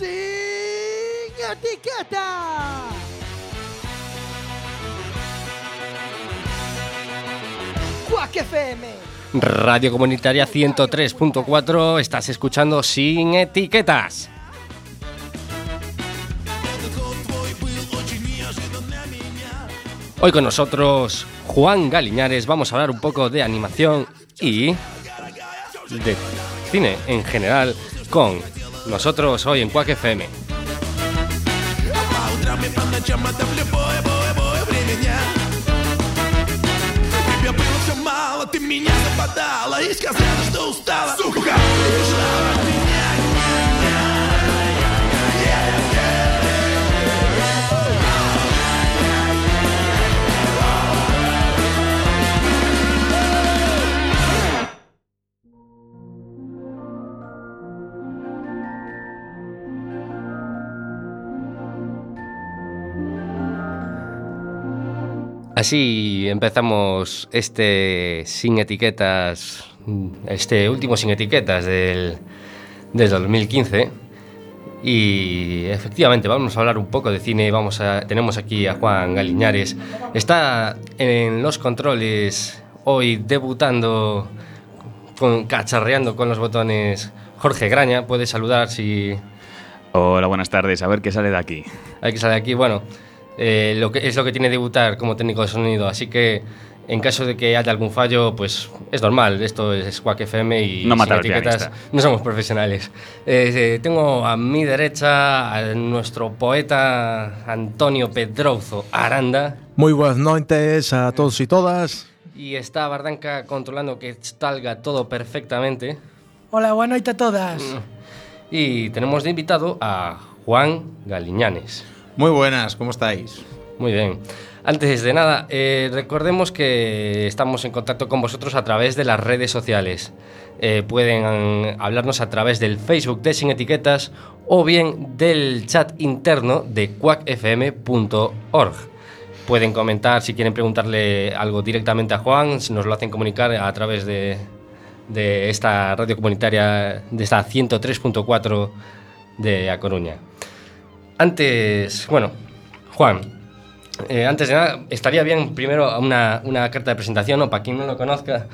Sin etiqueta. Quack FM. Radio Comunitaria 103.4, estás escuchando sin etiquetas. Hoy con nosotros Juan Galiñares, vamos a hablar un poco de animación y de cine en general con nosotros hoy en Quack FM. Тебя было все мало, ты меня западала И сказала, что устала Сука, убежала от Así empezamos este sin etiquetas, este último sin etiquetas del, del 2015. Y efectivamente vamos a hablar un poco de cine. Vamos a, tenemos aquí a Juan Galiñares. Está en los controles hoy debutando, con, cacharreando con los botones. Jorge Graña, puede saludar si Hola, buenas tardes. A ver qué sale de aquí. hay que salir aquí. Bueno, eh, lo que, es lo que tiene debutar como técnico de sonido. Así que en caso de que haya algún fallo, pues es normal. Esto es Quack FM y No sin etiquetas pianista. no somos profesionales. Eh, eh, tengo a mi derecha a nuestro poeta Antonio Pedrozo Aranda. Muy buenas noches a todos y todas. Y está Bardanca controlando que salga todo perfectamente. Hola, buenas noches a todas. Y tenemos de invitado a Juan Galiñanes. Muy buenas, ¿cómo estáis? Muy bien. Antes de nada, eh, recordemos que estamos en contacto con vosotros a través de las redes sociales. Eh, pueden hablarnos a través del Facebook de Sin Etiquetas o bien del chat interno de quackfm.org. Pueden comentar si quieren preguntarle algo directamente a Juan, si nos lo hacen comunicar a través de, de esta radio comunitaria, de esta 103.4 de A Coruña. Antes, bueno, Juan, eh, antes de nada, estaría bien primero una, una carta de presentación, o para quien no lo conozca,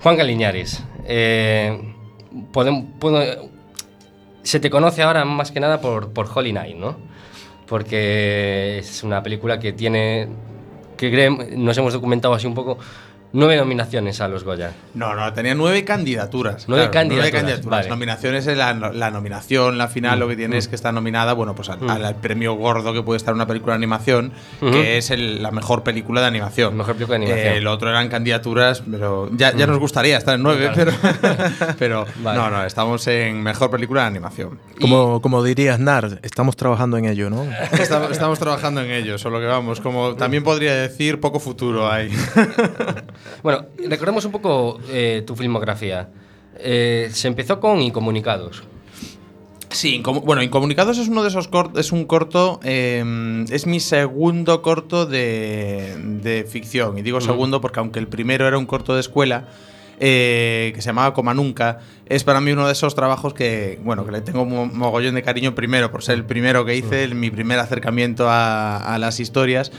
Juan Galiñares. eh, se te conoce ahora más que nada por, por Holy Night, ¿no? Porque es una película que tiene, que nos hemos documentado así un poco, nueve nominaciones a los Goya. No, no, tenía nueve candidaturas. Nueve candidaturas, vale. Nominaciones es la, la nominación, la final, lo que tiene es que está nominada, bueno, pues al, Mm. al- al premio gordo que puede estar una película de animación, que es el- la mejor película de animación. Mejor película de animación. Eh, el otro eran candidaturas, pero ya, ya nos gustaría estar en nueve, pero, pero Vale. no, no, estamos en mejor película de animación. Como, como diría Aznar, estamos trabajando en ello, ¿no? Estamos, estamos trabajando en ello, solo que vamos, como también podría decir, poco futuro hay. Bueno, recordemos un poco eh, tu filmografía. Eh, se empezó con Incomunicados. Sí, Incomu- bueno, Incomunicados es uno de esos cortos, es un corto, eh, es mi segundo corto de, de ficción. Y digo segundo porque aunque el primero era un corto de escuela, eh, que se llamaba Coma Nunca, es para mí uno de esos trabajos que, bueno, que le tengo mo- mogollón de cariño primero por ser el primero que hice, el- mi primer acercamiento a, a las historias.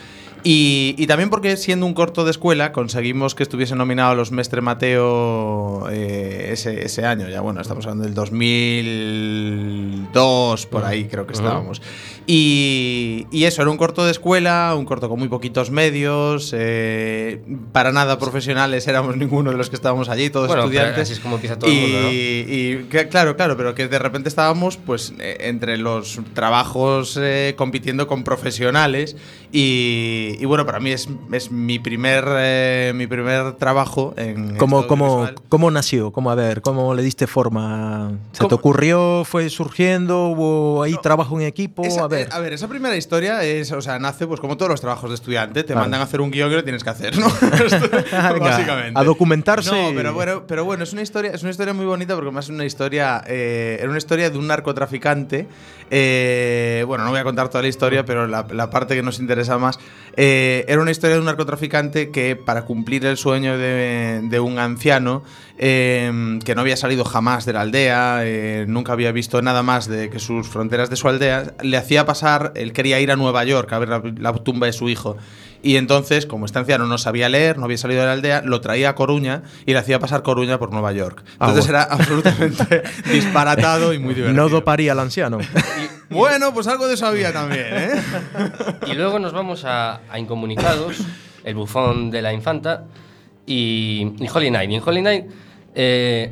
Y, y también porque siendo un corto de escuela conseguimos que estuviese nominado a los Mestre Mateo eh, ese, ese año. Ya bueno, estamos hablando del 2002, por ahí creo que estábamos. Y, y eso, era un corto de escuela, un corto con muy poquitos medios, eh, para nada profesionales éramos ninguno de los que estábamos allí, todos Bueno, estudiantes. así es como empieza todo y, el mundo, ¿no? y que- claro, claro, pero que de repente estábamos pues eh, entre los trabajos eh, compitiendo con profesionales y, y bueno, para mí es, es mi primer eh, mi primer trabajo en ¿Cómo, cómo. ¿Cómo nació? ¿Cómo, a ver, ¿Cómo le diste forma? ¿Se te ocurrió? ¿Fue surgiendo? ¿Hubo ahí trabajo en equipo? Esa, a ver. eh, a ver, esa primera historia es, o sea, nace pues como todos los trabajos de estudiante, te mandan a hacer un guion que lo tienes que hacer, ¿no? Básicamente. a documentarse. No, pero bueno, pero bueno, es una historia, es una historia muy bonita porque más es una historia, eh, era una historia de un narcotraficante. eh, bueno, no voy a contar toda la historia, pero la, la parte que nos interesa más Eh, era una historia de un narcotraficante que para cumplir el sueño de, un anciano eh, que no había salido jamás de la aldea, eh, nunca había visto nada más de que sus fronteras de su aldea, le hacía pasar, él quería ir a Nueva York a ver la tumba de su hijo. Y entonces, como este anciano no sabía leer, no había salido de la aldea, lo traía a Coruña y le hacía pasar Coruña por Nueva York. Ah, Entonces bueno. era absolutamente disparatado y muy divertido. No doparía al anciano. Bueno, pues algo de eso había también, ¿eh? Y luego nos vamos a, a Incomunicados, el bufón de la infanta y, y Holy Night. Y en Holy Night, eh,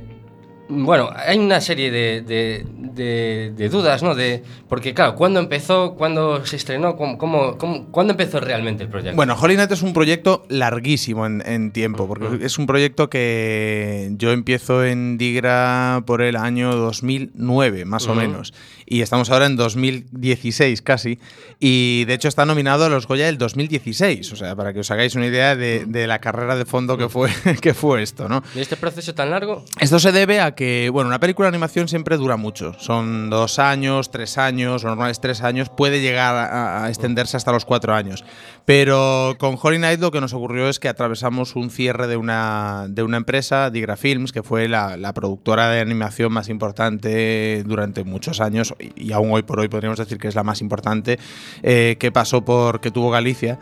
bueno, hay una serie de, de- de- de dudas, ¿no? De, porque, claro, ¿cuándo empezó? ¿Cuándo se estrenó? ¿Cómo, cómo- cómo- cuándo empezó realmente el proyecto? Bueno, Holy Night es un proyecto larguísimo en, en tiempo, porque es un proyecto que yo empiezo en Digra por el año 2009, más o menos. Y estamos ahora en 2016 casi. Y de hecho está nominado a los Goya del 2016. O sea, para que os hagáis una idea de, de la carrera de fondo que fue, que fue esto, ¿no? ¿Y este proceso tan largo? Esto se debe a que, bueno, una película de animación siempre dura mucho. Son dos años, tres años, lo normal es tres años, puede llegar a, extenderse hasta los cuatro años. Pero con Holy Night lo que nos ocurrió es que atravesamos un cierre de una, de una empresa, Digra Films, que fue la, productora de animación más importante durante muchos años y, y aún hoy por hoy podríamos decir que es la más importante, eh, que pasó por, que tuvo Galicia.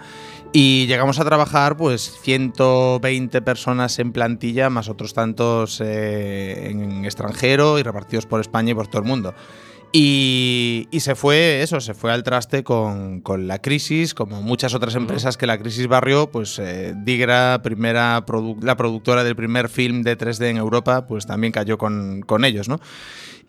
Y llegamos a trabajar pues 120 personas en plantilla, más otros tantos eh, en extranjero y repartidos por España y por todo el mundo. Y, y se fue eso, se fue al traste con, con la crisis, como muchas otras empresas que la crisis barrió, pues eh, Digra, primera produ- la productora del primer film de 3D en Europa, pues también cayó con, con ellos, ¿no?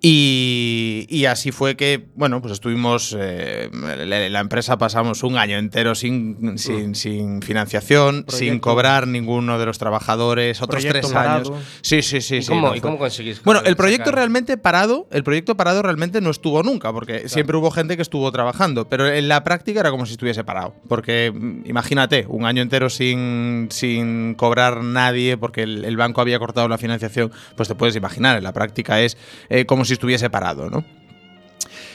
Y, y así fue que, bueno, pues estuvimos, eh, la, la empresa pasamos un año entero sin, sin, sin financiación, sin cobrar ninguno de los trabajadores, otros Proyecto tres parado. años. Sí, sí, sí. ¿Y sí, cómo, no, y fue- cómo conseguís? bueno, el proyecto sacar? realmente parado, el proyecto parado realmente no estuvo nunca, porque siempre hubo gente que estuvo trabajando, pero en la práctica era como si estuviese parado. Porque mm, imagínate, un año entero sin, sin cobrar nadie, porque el, el banco había cortado la financiación, pues te puedes imaginar, en la práctica es eh, como si estuviese parado, ¿no?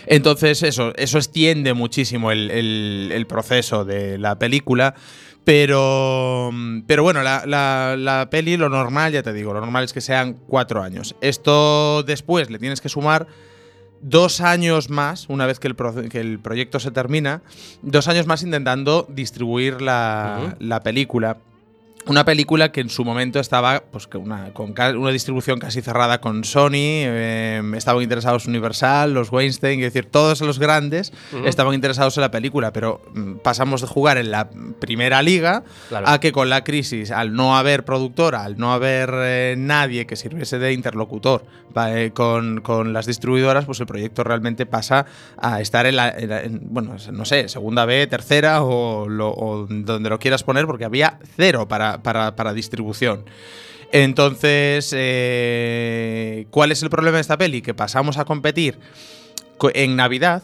Entonces, eso, eso extiende muchísimo el, el- el proceso de la película. Pero, pero bueno, la, la- la peli, lo normal, ya te digo, lo normal es que sean cuatro años. Esto después le tienes que sumar dos años más, una vez que el, que el proyecto se termina, dos años más intentando distribuir la, la película. Una película que en su momento estaba pues, que una, con una distribución casi cerrada con Sony, eh, estaban interesados Universal, los Weinstein, es decir, todos los grandes estaban interesados en la película, pero mm, pasamos de jugar en la primera liga Claro. a que con la crisis, al no haber productora, al no haber eh, nadie que sirviese de interlocutor eh, con, con las distribuidoras, pues el proyecto realmente pasa a estar en la, en la- en, bueno, no sé, segunda B, tercera o, lo- o donde lo quieras poner, porque había cero para, para, distribución. Entonces, eh, ¿cuál es el problema de esta peli? Que pasamos a competir co- en Navidad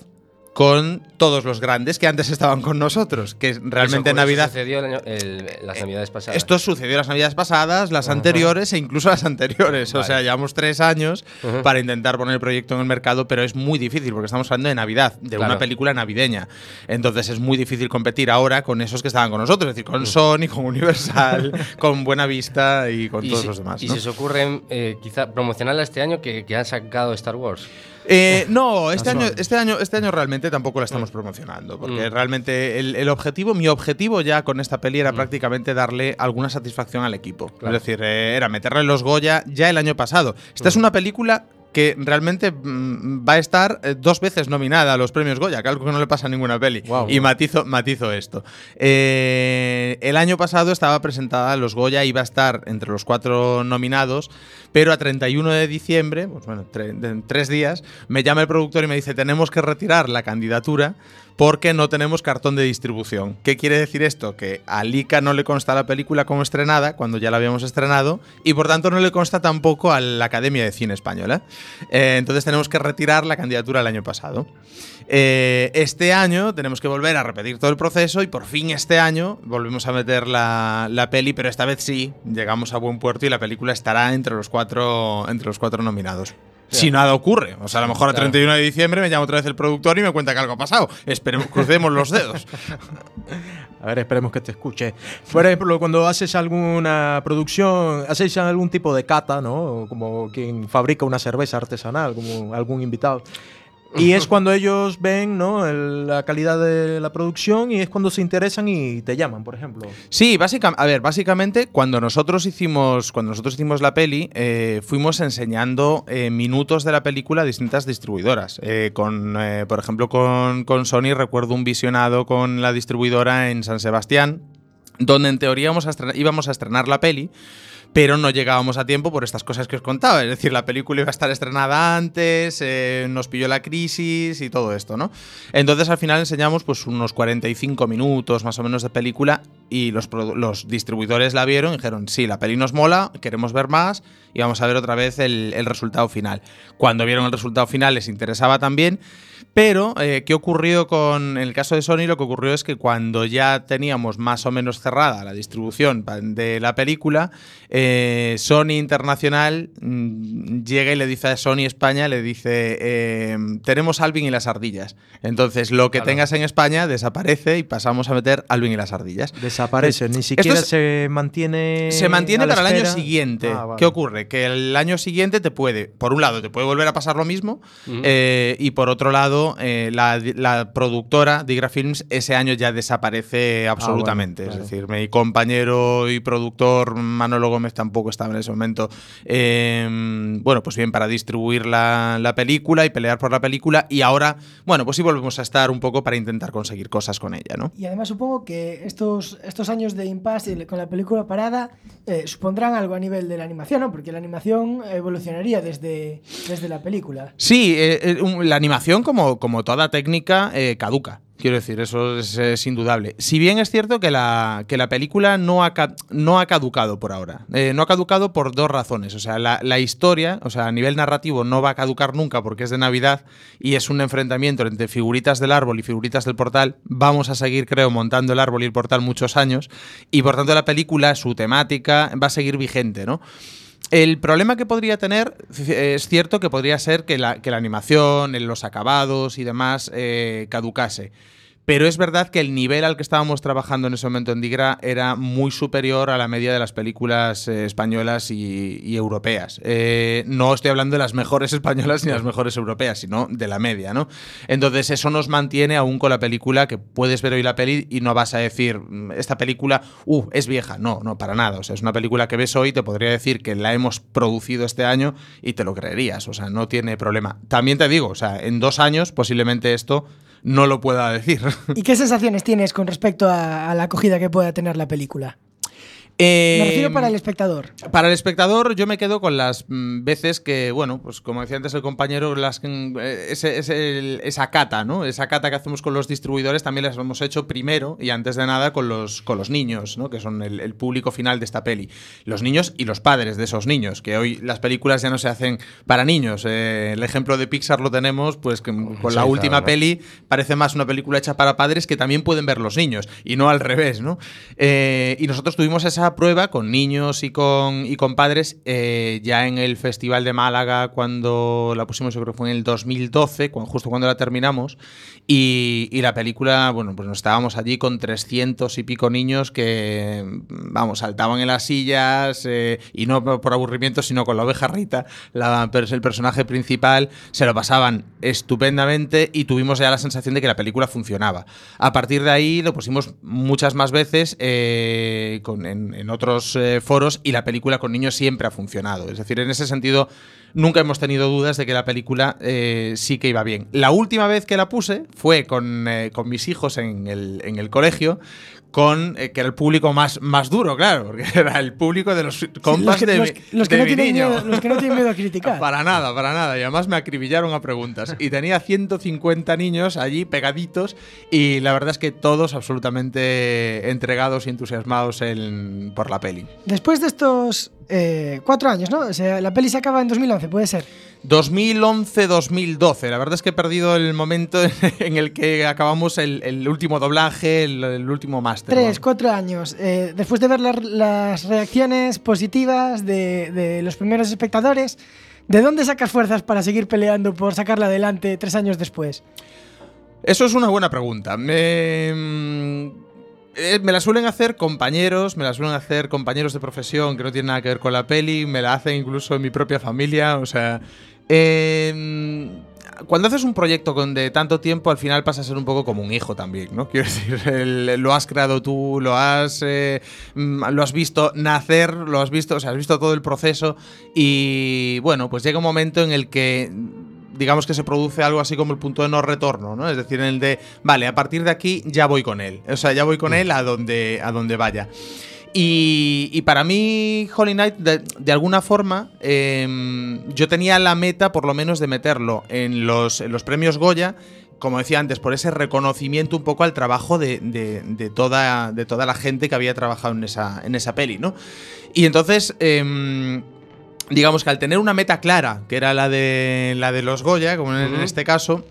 con todos los grandes que antes estaban con nosotros, que realmente en Eso- eso Navidad sucedió el año- el- las navidades pasadas. esto sucedió las navidades pasadas, las anteriores e incluso las anteriores. O sea, llevamos tres años para intentar poner el proyecto en el mercado, pero es muy difícil porque estamos hablando de Navidad, de Claro. una película navideña. Entonces es muy difícil competir ahora con esos que estaban con nosotros, es decir, con Sony, con Universal, con Buena Vista y con y todos si- los demás. Y se os ocurre eh, quizá promocionarla este año que, que han sacado Star Wars. Eh, no, este año, este, año, este año realmente tampoco la estamos promocionando, porque Mm. realmente el, el objetivo, mi objetivo ya con esta peli era prácticamente darle alguna satisfacción al equipo. Claro. Es decir, eh, era meterle los Goya ya el año pasado. Esta es una película que realmente mm, va a estar eh, dos veces nominada a los premios Goya, que algo que no le pasa a ninguna peli. Y matizo, matizo esto. Eh, el año pasado estaba presentada a los Goya, iba a estar entre los cuatro nominados, pero a 31 de diciembre, pues bueno, tre- tres días, me llama el productor y me dice, tenemos que retirar la candidatura porque no tenemos cartón de distribución. ¿Qué quiere decir esto? Que a Lika no le consta la película como estrenada, cuando ya la habíamos estrenado, y por tanto no le consta tampoco a la Academia de Cine Española. Eh, entonces tenemos que retirar la candidatura el año pasado. Eh, este año tenemos que volver a repetir todo el proceso y por fin este año volvemos a meter la, peli, pero esta vez sí, llegamos a buen puerto y la película estará entre los cuatro nominados. Si nada ocurre. O sea, a lo mejor a Claro. 31 de diciembre me llama otra vez el productor y me cuenta que algo ha pasado. Esperemos, crucemos los dedos. A ver, esperemos que te escuche. Por ejemplo, cuando haces alguna producción, haces algún tipo de cata, ¿no? Como quien fabrica una cerveza artesanal, como algún invitado. Y es cuando ellos ven ¿no? la calidad de la producción y es cuando se interesan y te llaman, por ejemplo. Sí, básicamente, a ver, básicamente cuando nosotros hicimos, cuando nosotros hicimos la peli, eh, fuimos enseñando eh, minutos de la película a distintas distribuidoras. Eh, con, eh, por ejemplo, con, con Sony recuerdo un visionado con la distribuidora en San Sebastián, donde en teoría íbamos a estrenar la peli. Pero no llegábamos a tiempo por estas cosas que os contaba. Es decir, la película iba a estar estrenada antes, eh, nos pilló la crisis y todo esto, ¿no? Entonces al final enseñamos pues unos 45 minutos más o menos de película y los, los distribuidores la vieron y dijeron, sí, la peli nos mola, queremos ver más y vamos a ver otra vez el, el resultado final. Cuando vieron el resultado final les interesaba también, pero eh, ¿qué ocurrió con el caso de Sony? Lo que ocurrió es que cuando ya teníamos más o menos cerrada la distribución de la película, eh, Sony Internacional mm, llega y le dice a Sony España, le dice, eh, tenemos Alvin y las ardillas. Entonces lo que Claro. tengas en España desaparece y pasamos a meter Alvin y las ardillas. Desaparece, ni siquiera es- se mantiene. Se mantiene para el año siguiente. Ah, vale. ¿Qué ocurre? Que el año siguiente te puede, por un lado, te puede volver a pasar lo mismo, eh, y por otro lado, eh, la, la productora, Digra Films, ese año ya desaparece absolutamente. Ah, claro. Es decir, mi compañero y productor Manolo Gómez tampoco estaba en ese momento. eh, bueno, pues bien, para distribuir la, la película y pelear por la película, y ahora, bueno, pues sí volvemos a estar un poco para intentar conseguir cosas con ella, ¿no? Y además supongo que estos, estos años de impasse con la película parada eh, supondrán algo a nivel de la animación, ¿no? Porque la animación evolucionaría desde, desde la película. Sí, eh, la animación, como, como toda técnica, caduca. Quiero decir, eso es, indudable. Si bien es cierto que la, que la película no ha, no ha caducado por ahora. Eh, no ha caducado por dos razones. O sea, la, la historia, o sea, a nivel narrativo, no va a caducar nunca porque es de Navidad y es un enfrentamiento entre figuritas del árbol y figuritas del portal. Vamos a seguir, creo, montando el árbol y el portal muchos años. Y por tanto, la película, su temática, va a seguir vigente, ¿no? El problema que podría tener c- es cierto que podría ser que la, que la animación, los acabados y demás eh, caducase. Pero es verdad que el nivel al que estábamos trabajando en ese momento en Digra era muy superior a la media de las películas eh, españolas y, europeas. Eh, no estoy hablando de las mejores españolas ni las mejores europeas, sino de la media, ¿no? Entonces eso nos mantiene aún con la película que puedes ver hoy la peli y no vas a decir, "Mm, esta película, uh, es vieja. No, no, para nada. O sea, es una película que ves hoy, te podría decir que la hemos producido este año y te lo creerías. O sea, no tiene problema. También te digo, o sea, en dos años posiblemente esto no lo pueda decir. ¿Y qué sensaciones tienes con respecto a, la acogida que pueda tener la película? Me refiero para el espectador. Para el espectador, yo me quedo con las mm, veces que, bueno, pues como decía antes el compañero, las mm, eh, ese- ese- el- esa cata, ¿no? Esa cata que hacemos con los distribuidores también las hemos hecho primero y antes de nada con los, con los niños, ¿no? Que son el, el público final de esta peli. Los niños y los padres de esos niños, que hoy las películas ya no se hacen para niños. Eh, el ejemplo de Pixar lo tenemos, pues que con Sí, la última peli parece más una película hecha para padres que también pueden ver los niños y no al revés, ¿no? Eh, y nosotros tuvimos esa prueba con niños y con, y con padres eh, ya en el Festival de Málaga cuando la pusimos, yo creo que fue en el 2012, cuando, justo cuando la terminamos. Y, y la película, bueno, pues nos estábamos allí con 300 y pico niños que, vamos, saltaban en las sillas eh, y no por aburrimiento, sino con la oveja Rita, la, el personaje principal, se lo pasaban estupendamente y tuvimos ya la sensación de que la película funcionaba. A partir de ahí lo pusimos muchas más veces eh, con- en, en otros eh, foros y la película con niños siempre ha funcionado. Es decir, en ese sentido nunca hemos tenido dudas de que la película eh, sí que iba bien. La última vez que la puse fue con, eh, con mis hijos en el, en el colegio, con eh, que era el público más, más duro, claro, porque era el público de los compas los que, de, los- que no tienen miedo, los que no tienen miedo a criticar. Para nada, para nada. Y además me acribillaron a preguntas. Y tenía 150 niños allí pegaditos. Y la verdad es que todos absolutamente entregados y entusiasmados en- por la peli. Después de estos eh, cuatro años, ¿no? O sea, la peli se acaba en 2011, puede ser. 2011-2012. La verdad es que he perdido el momento en el que acabamos el, el último doblaje, el, el último máster. Tres, cuatro años. Eh, después de ver las, las reacciones positivas de, de los primeros espectadores, ¿de dónde sacas fuerzas para seguir peleando por sacarla adelante tres años después? Eso es una buena pregunta. Me- eh, me la suelen hacer compañeros, me la suelen hacer compañeros de profesión que no tienen nada que ver con la peli, me la hacen incluso en mi propia familia, o sea... eh, cuando haces un proyecto con de tanto tiempo, al final pasa a ser un poco como un hijo también, ¿no? Quiero decir, el- lo has creado tú, lo has, eh, mm, lo has visto nacer, lo has visto, o sea, has visto todo el proceso y bueno, pues llega un momento en el que digamos que se produce algo así como el punto de no retorno, ¿no? Es decir, en el de, vale, a partir de aquí ya voy con él, o sea, ya voy con él a donde, a donde vaya. Y, y para mí, Holy Knight, de, de alguna forma, eh, yo tenía la meta, por lo menos, de meterlo en los, en los premios Goya, como decía antes, por ese reconocimiento un poco al trabajo de, de- de toda, de toda la gente que había trabajado en esa, en esa peli, ¿no? Y entonces, em, digamos que al tener una meta clara, que era la de, la de los Goya, como en, este caso,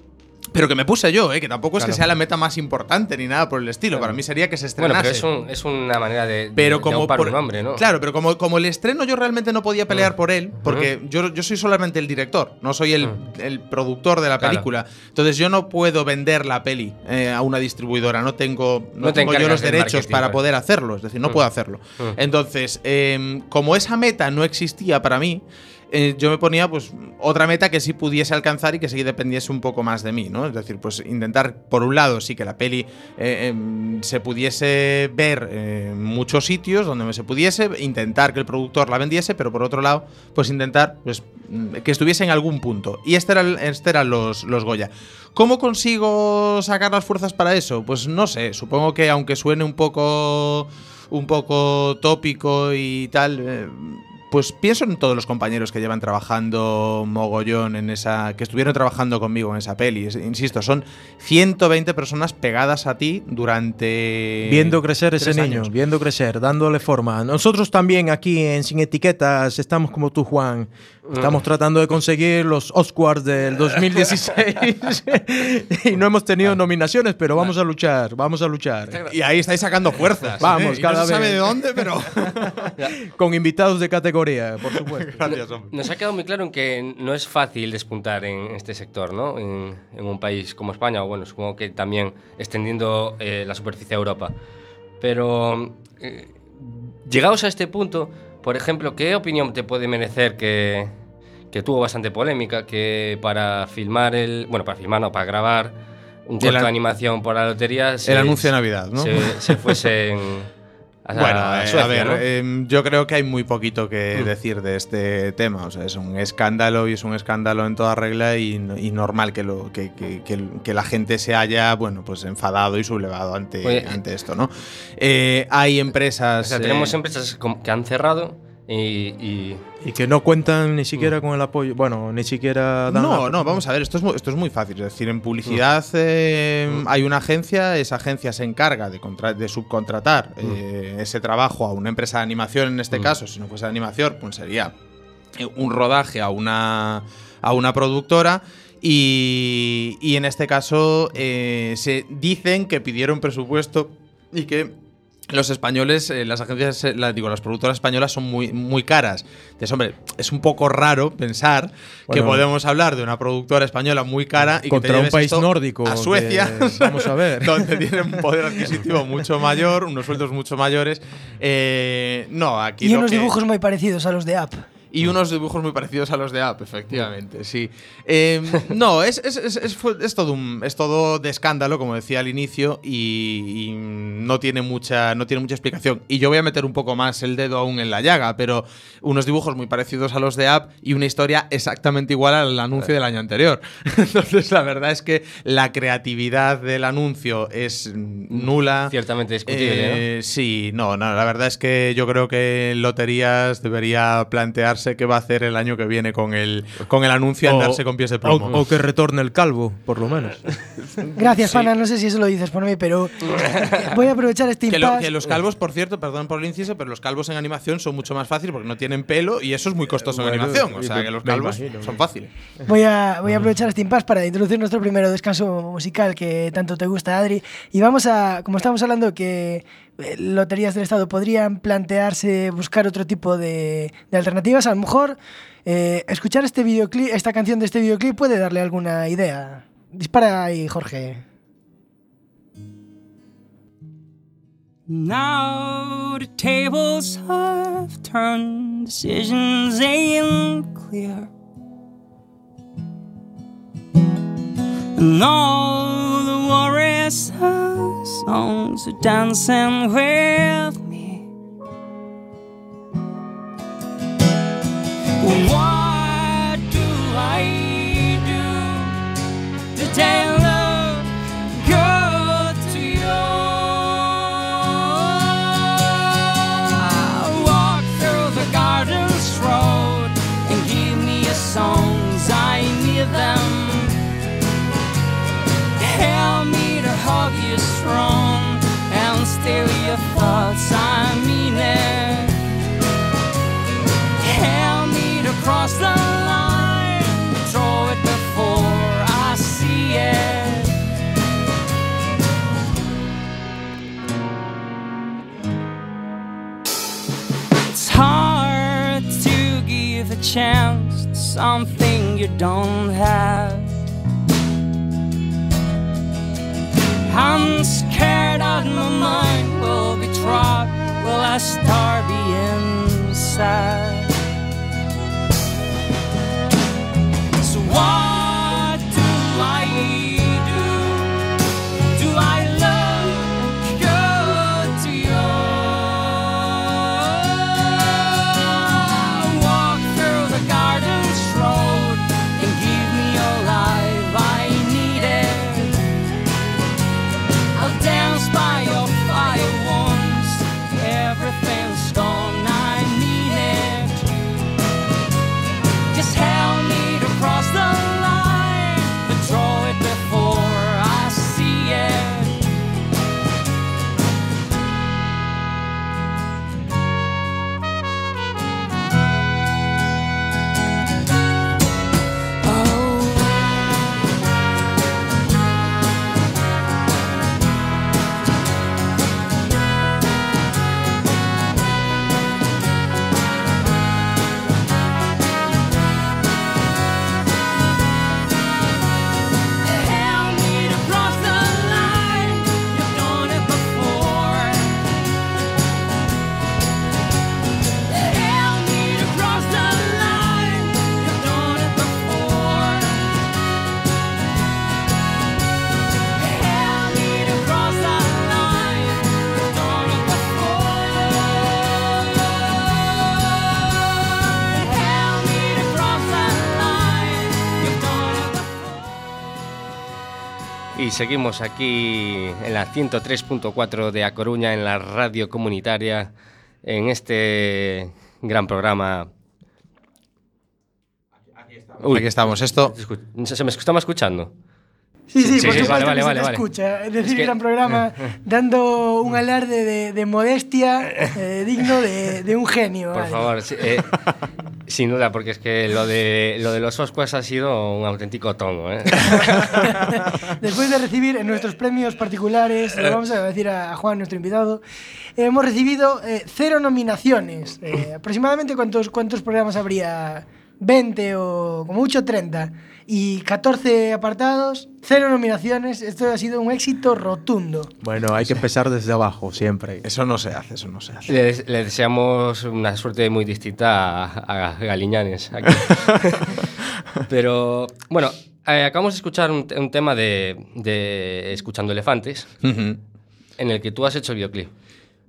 pero que me puse yo, ¿eh? que tampoco es que sea la meta más importante ni nada por el estilo. Para mí sería que se Bueno, estrenase. pero es, un- es una manera de, de- Pero como por- un nombre, ¿no? Claro, pero como, como el estreno yo realmente no podía pelear Mm. por él, porque yo, yo soy solamente el director, no soy el, Mm. el productor de la Claro. película. Entonces yo no puedo vender la peli eh, a una distribuidora, no tengo, no No te tengo yo los derechos para vale. poder hacerlo, es decir, no Mm. puedo hacerlo. Mm. Entonces, em, como esa meta no existía para mí, eh, yo me ponía pues otra meta que sí pudiese alcanzar y que sí dependiese un poco más de mí, ¿no? Es decir, pues intentar, por un lado, sí que la peli eh, em, se pudiese ver en muchos sitios donde se pudiese, intentar que el productor la vendiese, pero por otro lado, pues intentar pues, que estuviese en algún punto. Y este era, el- este eran los, los Goya. ¿Cómo consigo sacar las fuerzas para eso? Pues no sé, supongo que aunque suene un poco un poco tópico y tal, eh, pues pienso en todos los compañeros que llevan trabajando mogollón en esa. que estuvieron trabajando conmigo en esa peli. Insisto, son 120 personas pegadas a ti durante. Viendo crecer ese niño, viendo crecer, dándole forma. Nosotros también aquí en Sin Etiquetas estamos como tú, Juan. Estamos tratando de conseguir los Oscars del 2016 y no hemos tenido nominaciones, pero vamos a luchar, vamos a luchar. Y ahí estáis sacando fuerzas. Vamos, ¿eh? Cada no se sabe vez. de dónde, pero. Con invitados de categoría, por supuesto. Gracias, hombre. Nos ha quedado muy claro en que no es fácil despuntar en este sector, ¿no? En, en un país como España, o bueno, supongo que también extendiendo eh, la superficie a Europa. Pero, eh, llegados a este punto, por ejemplo, ¿qué opinión te puede merecer que, que tuvo bastante polémica, que para filmar el... Bueno, para filmar, no, para grabar un corto de animación por la lotería... se- anuncio de Navidad, ¿no? Se, se fuesen a, Bueno, a eh, Suecia, a ver, ¿no? em, yo creo que hay muy poquito que Mm. decir de este tema. O sea, es un escándalo y es un escándalo en toda regla y, no- y normal que, lo, que, que- que- que la gente se haya, bueno, pues enfadado y sublevado ante, Oye, ante esto, ¿no? Eh, hay O empresas. sea, eh, tenemos empresas com- que han cerrado y, y- Y que no cuentan ni siquiera con el apoyo, bueno, ni siquiera dan No, la- no, vamos a ver, esto es muy, esto es muy fácil. Es decir, en publicidad eh, hay una agencia, esa agencia se encarga de, contra- de subcontratar eh, ese trabajo a una empresa de animación, en este caso, si no fuese de animación, pues sería eh, un rodaje a una, a una productora. Y, y en este caso eh, se dicen que pidieron presupuesto y que los españoles, eh, las agencias, eh, la- digo, las productoras españolas son muy, muy caras. Entonces, hombre, es un poco raro pensar que podemos hablar de una productora española muy cara y que te contra un país esto nórdico. a Suecia, que- vamos a ver. donde tienen un poder adquisitivo mucho mayor, unos sueldos mucho mayores. Eh, no, aquí Y lo unos que- dibujos muy parecidos a los de App. Y unos dibujos muy parecidos a los de App, efectivamente, sí. Eh, no, es, es, es, es todo un, es todo de escándalo, como decía al inicio, y, y no, tiene mucha, no tiene mucha explicación. Y yo voy a meter un poco más el dedo aún en la llaga, pero unos dibujos muy parecidos a los de App y una historia exactamente igual al anuncio del año anterior. Entonces, la verdad es que la creatividad del anuncio es nula. ciertamente discutible, Eh, Sí, no, no, la verdad es que yo creo que Loterías debería plantearse qué va a hacer el año que viene con el, con el anuncio O- andarse con pies de plomo. o que retorne el calvo, por lo menos. Gracias, Pana. No sé si eso lo dices por mí, pero voy a aprovechar este que, lo- que los calvos, por cierto, perdón por el inciso, pero los calvos en animación son mucho más fáciles porque no tienen pelo y eso es muy costoso en animación. O sea, que los calvos imagino, son ¿no? fáciles. Voy a, voy a aprovechar este impasse para introducir nuestro primero descanso musical que tanto te gusta, Adri. Y vamos a, como estamos hablando que eh, loterías del Estado podrían plantearse buscar otro tipo de, alternativas, a lo mejor eh, escuchar este videoclip, esta canción de este videoclip puede darle alguna idea. Dispara ahí, Jorge. Now the tables have turned, decisions ain't clear. And all warriors' songs are dancing with me. What do I do today? Chance to something you don't have. I'm scared that my mind will be trapped. Will I start being sad? Seguimos aquí en la 103.4 de A Coruña, en la radio comunitaria, en este gran programa. Uy, Aquí estamos. Esto. ¿Se me estaba escuchando? Sí, sí, Sí, por sí, supuesto vale, que vale, se vale, te escucha. Es decir, Es que- gran programa dando un alarde de, de modestia eh, digno de, de un genio. Por vale. favor, sí, eh, sin duda, porque es que lo de, lo de los Oscars ha sido un auténtico tongo. ¿eh? Después de recibir en nuestros premios particulares, le vamos a decir a, a Juan, nuestro invitado, hemos recibido eh, cero nominaciones. Eh, aproximadamente, ¿cuántos, ¿cuántos programas habría? 20 o como mucho 30. Y 14 apartados, cero nominaciones. Esto ha sido un éxito rotundo. Bueno, hay que empezar desde abajo, siempre. Eso no se hace, eso no se hace. Le, des- le deseamos una suerte muy distinta a, a Galiñanes. aquí. Pero, bueno, eh, acabamos de escuchar un, te- un tema de, de Escuchando Elefantes, en el que tú has hecho el videoclip.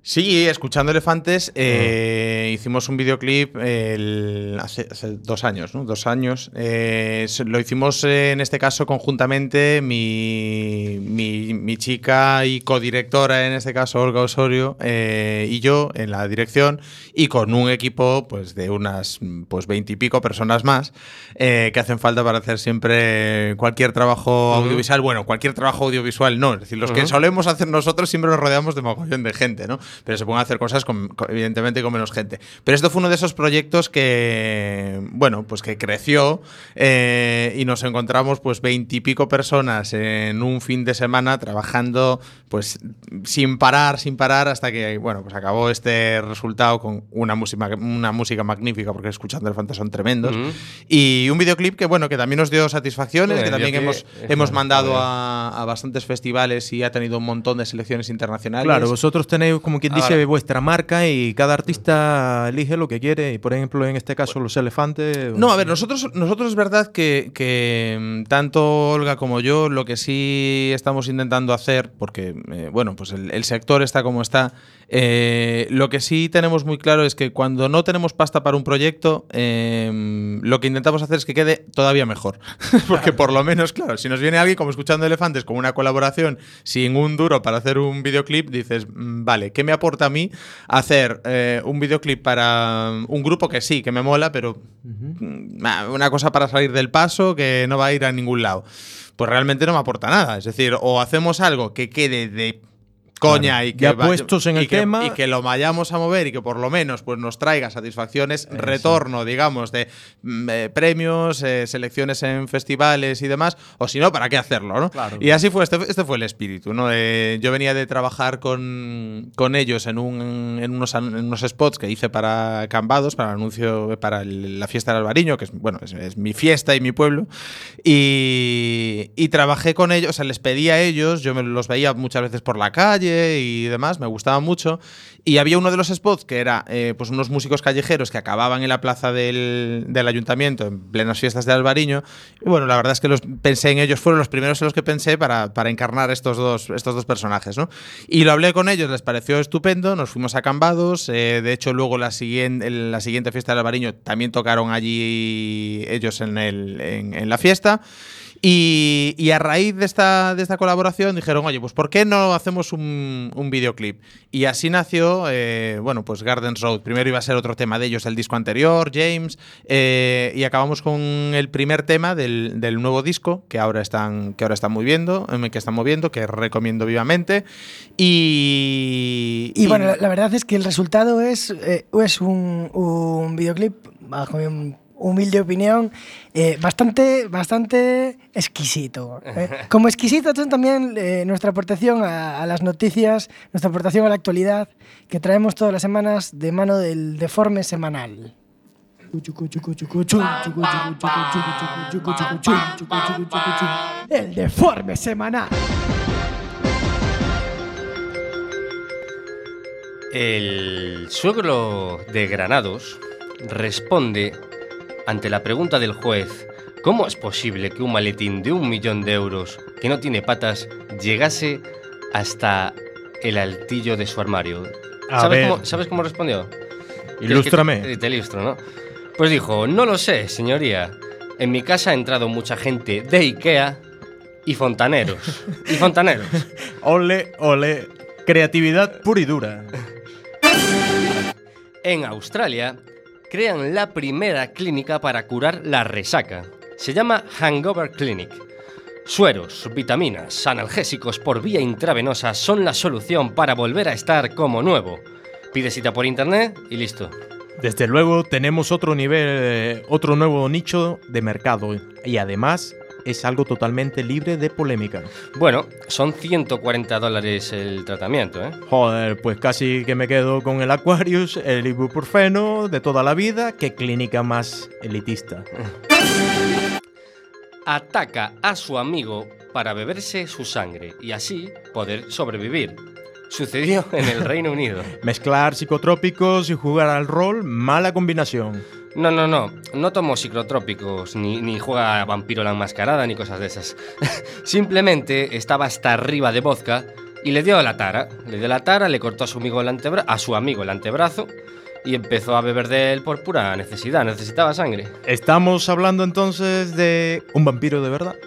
Sí, escuchando elefantes, eh, hicimos un videoclip el- hace, hace dos años, ¿no? Dos años. Eh, lo hicimos eh, en este caso conjuntamente mi, mi- mi chica y codirectora, en este caso Olga Osorio, eh, y yo en la dirección, y con un equipo pues, de unas pues veintipico personas más que hacen falta para hacer siempre cualquier trabajo audiovisual. Bueno, cualquier trabajo audiovisual no, es decir, los que solemos hacer nosotros siempre nos rodeamos de mogollón de gente, ¿no? Pero se pueden hacer cosas con, evidentemente con menos gente. Pero esto fue uno de esos proyectos que, bueno, pues que creció eh, y nos encontramos pues veintipico personas en un fin de semana trabajando pues sin parar, sin parar hasta que, bueno, pues acabó este resultado con una música, una música magnífica porque escuchando el Fantasma son tremendos Ujú. y un videoclip que, bueno, que también nos dio satisfacciones, Bueno, que también que- hemos, hemos mandado a, a bastantes festivales y ha tenido un montón de selecciones internacionales. Claro, vosotros tenéis como quien dice Ahora- vuestra marca y cada artista elige lo que quiere. Y por ejemplo, en este caso, los elefantes. No, a ver, nosotros, nosotros es verdad que, que, mm, tanto Olga como yo lo que sí estamos intentando hacer, porque eh, bueno, pues el, el sector está como está, eh, lo que sí tenemos muy claro es que cuando no tenemos pasta para un proyecto, eh, lo que intentamos hacer es que quede todavía mejor. porque por lo menos, claro, si nos viene alguien como escuchando elefantes con una colaboración sin un duro para hacer un videoclip, dices, mm, vale, ¿qué me aporta a mí hacer eh, un videoclip para mm, un grupo que sí, que me mola, pero mm, una cosa para salir del paso que no va a ir a ningún lado. Pues realmente no me aporta nada. Es decir, o hacemos algo que quede de coña Claro. y que Ya va- puestos en el que- tema. y que lo vayamos a mover y que por lo menos pues nos traiga satisfacciones, retorno, digamos, de mm, eh, premios, eh, selecciones en festivales y demás, o si no, ¿para qué hacerlo? ¿no? Claro. Y así fue, este, este fue el espíritu. ¿no? Eh, yo venía de trabajar con, con ellos en, un, en, unos, en unos spots que hice para Cambados, para el anuncio, para el- la fiesta del Albariño, que es, bueno, es, es mi fiesta y mi pueblo. Y, y trabajé con ellos, o sea, les pedí a ellos, yo me los veía muchas veces por la calle y demás, me gustaba mucho. Y había uno de los spots que era eh, pues unos músicos callejeros que acababan en la plaza del, del ayuntamiento en plenas fiestas de Albariño. Y bueno, la verdad es que los pensé en ellos, fueron los primeros en los que pensé para, para encarnar estos dos, estos dos personajes. ¿no? Y lo hablé con ellos, les pareció estupendo, nos fuimos a Cambados. eh, de hecho, luego la, siguiente en la siguiente fiesta del Albariño también tocaron allí ellos en, el, en la fiesta. Y, y a raíz de esta, de esta colaboración dijeron, oye, pues ¿por qué no hacemos un, un videoclip? Y así nació, eh, bueno, pues Gardens Road. Primero iba a ser otro tema de ellos, el disco anterior, James, eh, y acabamos con el primer tema del, del nuevo disco que ahora están, que ahora están moviendo, eh, que están moviendo, que recomiendo vivamente. Y, Y bueno, la, la verdad es que el resultado es, eh, es un, un videoclip, bajo mi hum- humilde opinión, eh, bastante, bastante exquisito. ¿eh? Como exquisito también eh, nuestra aportación a, a las noticias, nuestra aportación a la actualidad que traemos todas las semanas de mano del deforme semanal. El deforme semanal. El suegro de Granados responde ante la pregunta del juez ¿Cómo es posible que un maletín de un millón de euros que no tiene patas llegase hasta el altillo de su armario? A ¿Sabes. Cómo, ¿Sabes cómo respondió? Ilústrame. ¿Quieres que Te, te ilustro, ¿no? Pues dijo, no lo sé, señoría. En mi casa ha entrado mucha gente de Ikea y fontaneros. y fontaneros. Ole, ole. Creatividad pura y dura. En Australia crean la primera clínica para curar la resaca. Se llama Hangover Clinic. Sueros, vitaminas, analgésicos por vía intravenosa son la solución para volver a estar como nuevo. Pide cita por internet y listo. Desde luego tenemos otro nivel, eh, otro nuevo nicho de mercado y además es algo totalmente libre de polémica. Bueno, son 140 dólares el tratamiento, ¿eh? Joder, pues casi que me quedo con el Aquarius, el ibuprofeno de toda la vida, qué clínica más elitista. Ataca a su amigo para beberse su sangre y así poder sobrevivir. Sucedió en el Reino Unido. Mezclar psicotrópicos y jugar al rol, mala combinación. No, no, no. No tomo psicotrópicos, ni, ni juega a vampiro la enmascarada, ni cosas de esas. Simplemente estaba hasta arriba de vodka y le dio la tara. Le dio la tara, le cortó a su amigo el antebra a su amigo el antebrazo y empezó a beber de él por pura necesidad. Necesitaba sangre. Estamos hablando entonces de un vampiro de verdad.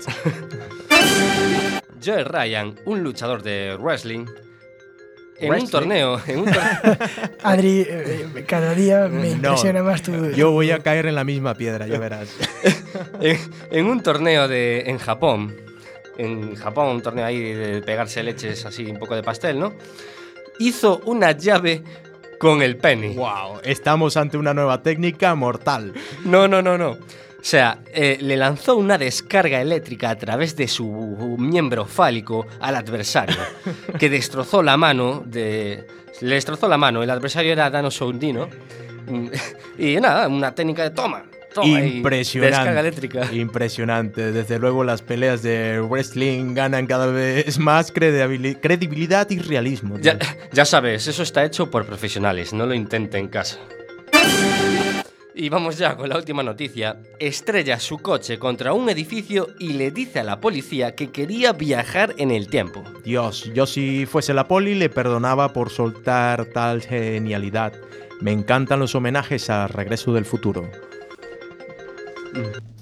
Joe Ryan, un luchador de wrestling, en un torneo, en un tor- Adri, eh, eh, cada día me No, impresiona más tu. Yo voy a caer en la misma piedra, ya verás. en, en un torneo de, en Japón, en Japón, un torneo ahí de pegarse leches así, un poco de pastel, ¿no? hizo una llave con el pene. Wow, estamos ante una nueva técnica mortal. No, no, no, no. O sea, eh, le lanzó una descarga eléctrica a través de su miembro fálico al adversario, que destrozó la mano de... Le destrozó la mano, el adversario era Dano Soundino. Y nada, una técnica de toma. Impresionante. Descarga eléctrica. Impresionante. Desde luego las peleas de wrestling ganan cada vez más credibili- credibilidad y realismo. Ya, ya sabes, eso está hecho por profesionales, no lo intente en casa. Y vamos ya con la última noticia. Estrella su coche contra un edificio y le dice a la policía que quería viajar en el tiempo. Dios, yo si fuese la poli le perdonaba por soltar tal genialidad. Me encantan los homenajes a Regreso del Futuro.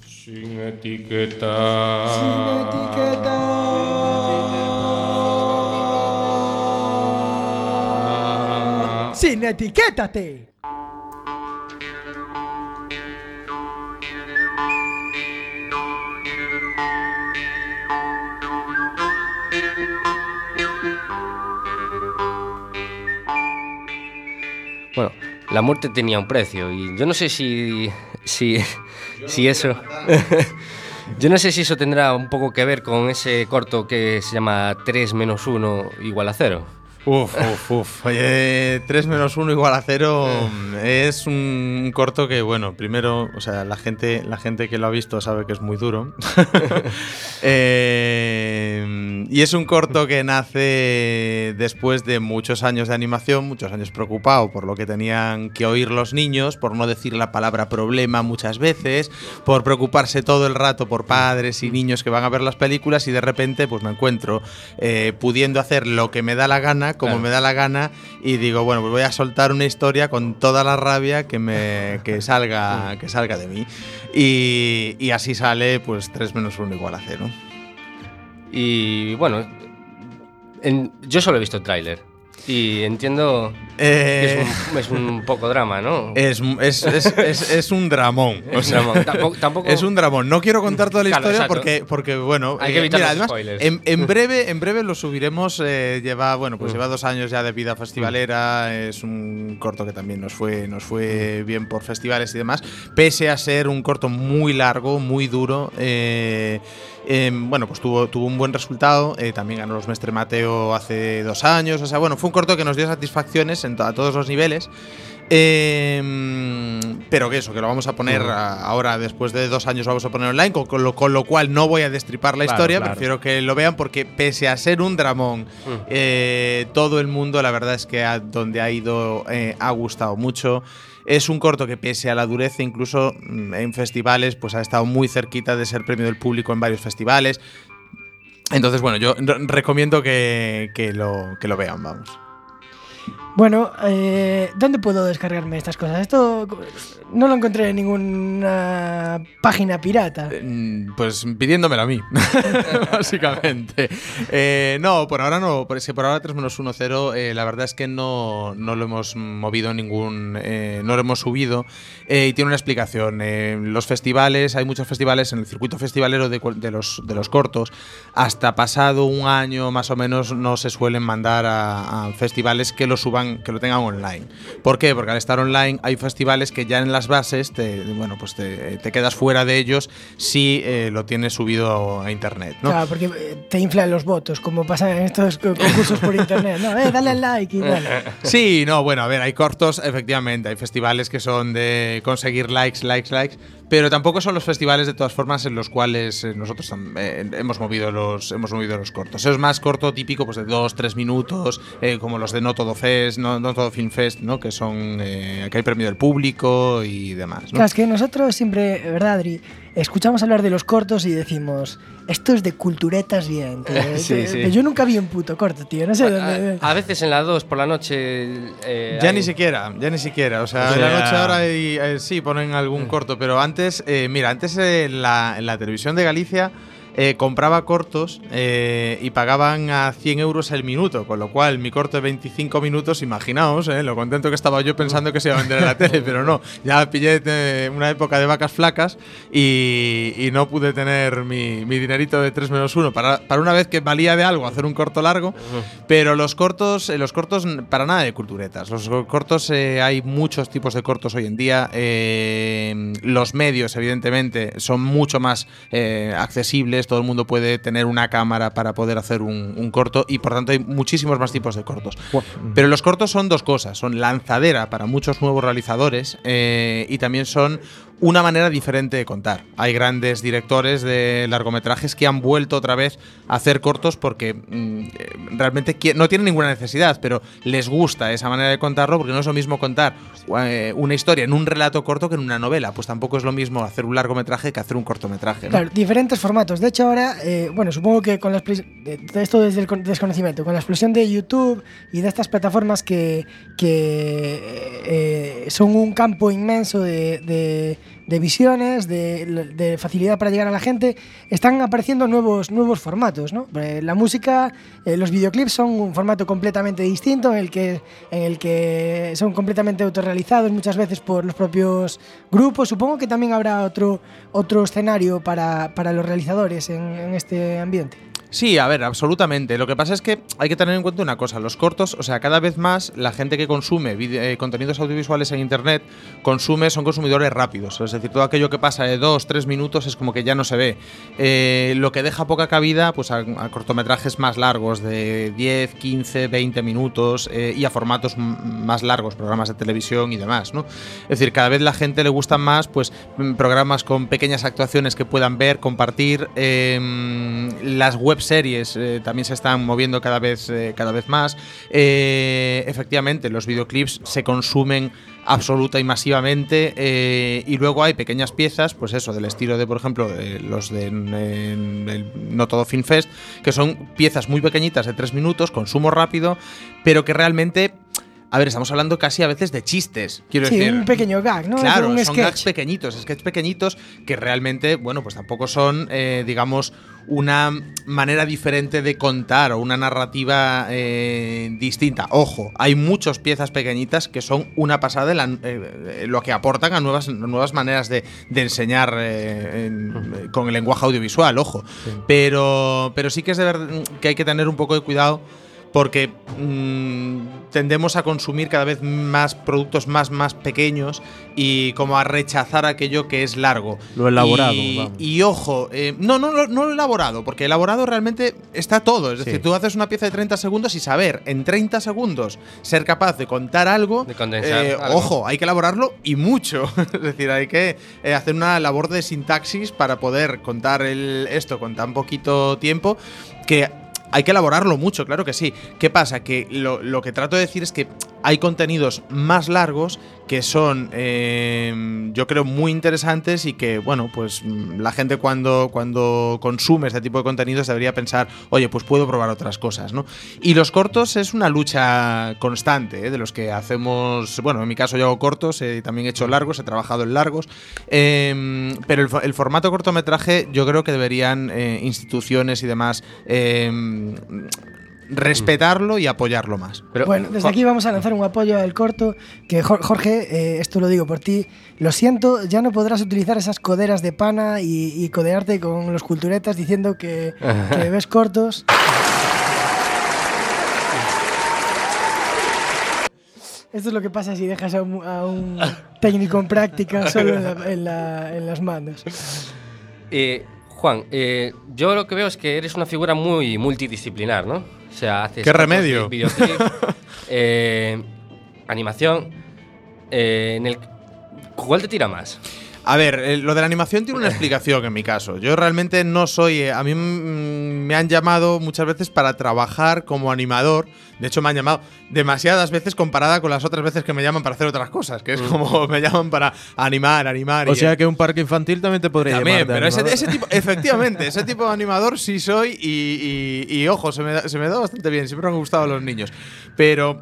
Sin etiqueta. ¡Sin etiquétate! La muerte tenía un precio y yo no sé si. si. si eso. yo no sé si eso tendrá un poco que ver con ese corto que se llama 3 menos 1 igual a 0. Uf, uf, uf. Oye, 3 menos 1 igual a 0 es un corto que, bueno, primero, o sea, la gente, la gente que lo ha visto sabe que es muy duro. Eh, y es un corto que nace después de muchos años de animación, muchos años preocupado por lo que tenían que oír los niños, por no decir la palabra problema muchas veces, por preocuparse todo el rato por padres y niños que van a ver las películas y de repente pues me encuentro eh, pudiendo hacer lo que me da la gana, como Claro. me da la gana y digo, bueno, pues voy a soltar una historia con toda la rabia que me que salga que salga de mí. Y, y así sale pues 3 menos 1 igual a 0. Y bueno, en- yo solo he visto el tráiler y entiendo que Eh, es un, es un poco drama, ¿no? es, es, es, un dramón. o Es sea, drama. Tampoco- tampoco- Es un dramón. No quiero contar toda la Claro, historia exacto. porque, porque, bueno, Hay que eh, evitar mira, los además, spoilers. en, en breve, en breve lo subiremos. eh, lleva, bueno, pues Mm. lleva dos años ya de vida festivalera. Es un corto que también nos fue, nos fue bien por festivales y demás. Pese a ser un corto muy largo, muy duro. eh, eh, bueno, pues tuvo, tuvo un buen resultado. eh, también ganó los Mestre Mateo hace dos años. O sea, bueno, fue un corto que nos dio satisfacciones en to- a todos los niveles. Eh, pero que eso, que lo vamos a poner a- ahora, después de dos años, vamos a poner online, con, con lo, con lo cual no voy a destripar la Claro, historia, claro. prefiero que lo vean porque pese a ser un dramón, eh, todo el mundo, la verdad es que a donde ha ido eh, ha gustado mucho. Es un corto que pese a la dureza, incluso mm, en festivales, pues ha estado muy cerquita de ser premio del público en varios festivales. Entonces, bueno, yo re- recomiendo que, que lo, que lo vean, vamos. Bueno, eh, ¿dónde puedo descargarme estas cosas? Esto no lo encontré en ninguna página pirata. Mm, Pues pidiéndomelo a mí, básicamente. Eh, no, por ahora no, es que por ahora 3 menos 1 0, eh, la verdad es que no, no lo hemos movido ningún, eh, no lo hemos subido eh, y tiene una explicación. Eh, los festivales, hay muchos festivales en el circuito festivalero de los, de los cortos, hasta pasado un año más o menos no se suelen mandar a, a festivales que lo suban, que lo tengan online. ¿Por qué? Porque al estar online hay festivales que ya en las bases te, bueno, pues te, te quedas fuera de ellos si eh, lo tienes subido a internet. ¿no? Claro, porque eh, te inflan los votos, como pasa en estos co- concursos por internet. No, eh, dale al like y dale. Sí, no, bueno, a ver, hay cortos, efectivamente, hay festivales que son de conseguir likes, likes, likes, pero tampoco son los festivales de todas formas en los cuales eh, nosotros eh, hemos movido los hemos movido los cortos. Es más corto típico pues de dos, tres minutos, eh, como los de No Todo Fest, No, no Todo Film Fest, ¿no? Que son eh, que hay premio del público y demás, ¿no? Claro, es que nosotros siempre, ¿verdad, Adri? Escuchamos hablar de los cortos y decimos, esto es de culturetas bien. tío". Sí, Que- sí. que Yo nunca vi un puto corto, tío. No sé dónde. A, a veces en las 2 por la noche. eh, Ya hay- ni siquiera, ya ni siquiera. O sea, O en la noche ahora hay- eh, sí ponen algún corto, pero antes, eh, mira, antes en la, en la televisión de Galicia eh, compraba cortos eh, y pagaban a 100 euros el minuto, con lo cual mi corto de 25 minutos, imaginaos, eh, lo contento que estaba yo pensando que se iba a vender en la tele, pero no, ya pillé una época de vacas flacas y, y no pude tener mi, mi dinerito de 3 menos 1 para, para una vez que valía de algo hacer un corto largo, pero los cortos, los cortos para nada de culturetas. Los co- cortos hay muchos tipos de cortos hoy en día. los medios, evidentemente, son mucho más eh, accesibles. Todo el mundo puede tener una cámara para poder hacer un, un corto y por tanto hay muchísimos más tipos de cortos. Pero los cortos son dos cosas. Son lanzadera para muchos nuevos realizadores eh, y también son una manera diferente de contar. Hay grandes directores de largometrajes que han vuelto otra vez a hacer cortos porque mm, realmente no tienen ninguna necesidad, pero les gusta esa manera de contarlo porque no es lo mismo contar eh, una historia en un relato corto que en una novela. Pues tampoco es lo mismo hacer un largometraje que hacer un cortometraje. Claro, diferentes formatos. De hecho, ahora, eh, bueno, supongo que con la esto desde el con- desconocimiento, con la explosión de YouTube y de estas plataformas que, eh, son un campo inmenso de- de visiones, de, facilidad para llegar a la gente, están apareciendo nuevos, nuevos formatos, ¿no? La música, eh, los videoclips son un formato completamente distinto en el que, en el que son completamente autorrealizados muchas veces por los propios grupos. Supongo que también habrá otro, otro escenario para, para los realizadores en este ambiente. Sí, a ver, absolutamente. Lo que pasa es que hay que tener en cuenta una cosa, los cortos, o sea, cada vez más la gente que consume eh, contenidos audiovisuales en Internet consume, son consumidores rápidos. Es decir, todo aquello que pasa de dos, tres minutos es como que ya no se ve. Eh, lo que deja poca cabida pues, a, cortometrajes más largos, de 10, 15, 20 minutos eh, y a formatos más largos, programas de televisión y demás. ¿no? Es decir, cada vez la gente le gustan más pues, programas con pequeñas actuaciones que puedan ver, compartir. eh, las series eh, también se están moviendo cada vez, eh, cada vez más. Eh, efectivamente, los videoclips se consumen absoluta y masivamente y luego hay pequeñas piezas pues eso del estilo de por ejemplo los de no todo film fest que son piezas muy pequeñitas de tres minutos consumo rápido pero que realmente a ver estamos hablando casi a veces de chistes quiero Sí, decir un pequeño gag, ¿no? Claro, un son sketch. gags pequeñitos, sketches pequeñitos que realmente, bueno, pues tampoco son, eh, digamos, una manera diferente de contar o una narrativa eh, distinta. Ojo, hay muchas piezas pequeñitas que son una pasada en la- eh, lo que aportan a nuevas, nuevas maneras de, de enseñar eh, en- eh, con el lenguaje audiovisual, ojo. Pero, pero sí que es de verdad que hay que tener un poco de cuidado porque mm, tendemos a consumir cada vez más productos más, más pequeños y como a rechazar aquello que es largo. Lo elaborado, Y, vamos. y ojo, eh, no, no, no, no lo elaborado, porque elaborado realmente está todo. Es Sí. decir, tú haces una pieza de 30 segundos y saber en 30 segundos ser capaz de contar algo. De condensar eh, algo. Ojo, hay que elaborarlo y mucho. es decir, hay que eh, hacer una labor de sintaxis para poder contar el, esto con tan poquito tiempo que hay que elaborarlo mucho, claro que sí. ¿Qué pasa? Que lo, lo que trato de decir es que hay contenidos más largos que son, eh, yo creo, muy interesantes y que, bueno, pues mm, la gente cuando, cuando consume este tipo de contenidos debería pensar, oye, pues puedo probar otras cosas, ¿no? Y los cortos es una lucha constante, ¿eh? de los que hacemos, bueno, en mi caso yo hago cortos, eh, también he hecho largos, he trabajado en largos, eh, pero el, fo- el formato cortometraje yo creo que deberían eh, instituciones y demás eh, respetarlo y apoyarlo más. Pero, Bueno, desde aquí vamos a lanzar un apoyo al corto, que Jor- Jorge, eh, esto lo digo por ti, lo siento, ya no podrás utilizar esas coderas de pana y, y codearte con los culturetas diciendo que, que ves cortos. Esto es lo que pasa si dejas a un, a un técnico en práctica solo en, la- en la- en las manos. Eh, Juan, eh, yo lo que veo es que eres una figura muy multidisciplinar, ¿no? O sea, haces ¡Qué remedio! videoclip, eh, animación. eh, en el, ¿Cuál te tira más? A ver, eh, lo de la animación tiene una explicación en mi caso. Yo realmente no soy. eh, a mí mm, me han llamado muchas veces para trabajar como animador. De hecho, me han llamado demasiadas veces comparada con las otras veces que me llaman para hacer otras cosas, que es como me llaman para animar, animar. O sea que un parque infantil también te podría También, llamar de pero ese, animador. ese tipo, efectivamente, ese tipo de animador sí soy y, y- y, ojo, se me, da, se me da bastante bien, siempre me han gustado los niños. Pero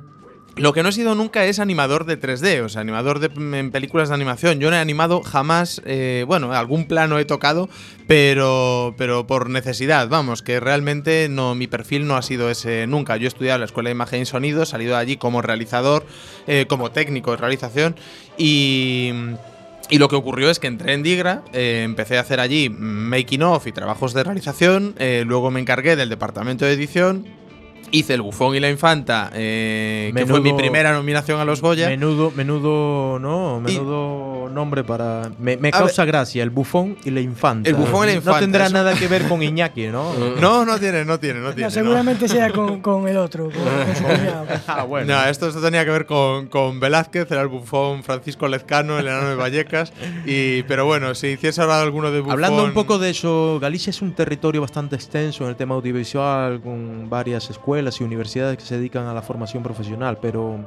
Lo que no he sido nunca es animador de 3D, o sea, animador de, películas de animación. Yo no he animado jamás, eh, bueno, algún plano he tocado, pero, pero por necesidad, vamos, que realmente no, mi perfil no ha sido ese nunca. Yo he estudiado en la Escuela de Imagen y Sonido, salido de allí como realizador, eh, como técnico de realización y... Y lo que ocurrió es que entré en Digra, eh, empecé a hacer allí making of y trabajos de realización, eh, luego me encargué del departamento de edición, hice el bufón y la infanta, eh, que fue mi Menudo- primera nominación a los Goya. Menudo, menudo, no, menudo nombre para. Me, me causa gracia el bufón y la infanta. El bufón y la No infanta, tendrá eso. nada que ver con Iñaki, ¿no? No, no tiene, no tiene, no tiene. No, no. seguramente sea con, con el otro, con, con ah, bueno. No, esto, esto tenía que ver con, con Velázquez, era el bufón Francisco Lezcano, el enano de Vallecas. Y, pero bueno, si hiciese ahora alguno de bufón. Hablando un poco de eso, Galicia es un territorio bastante extenso en el tema audiovisual, con varias escuelas y universidades que se dedican a la formación profesional, pero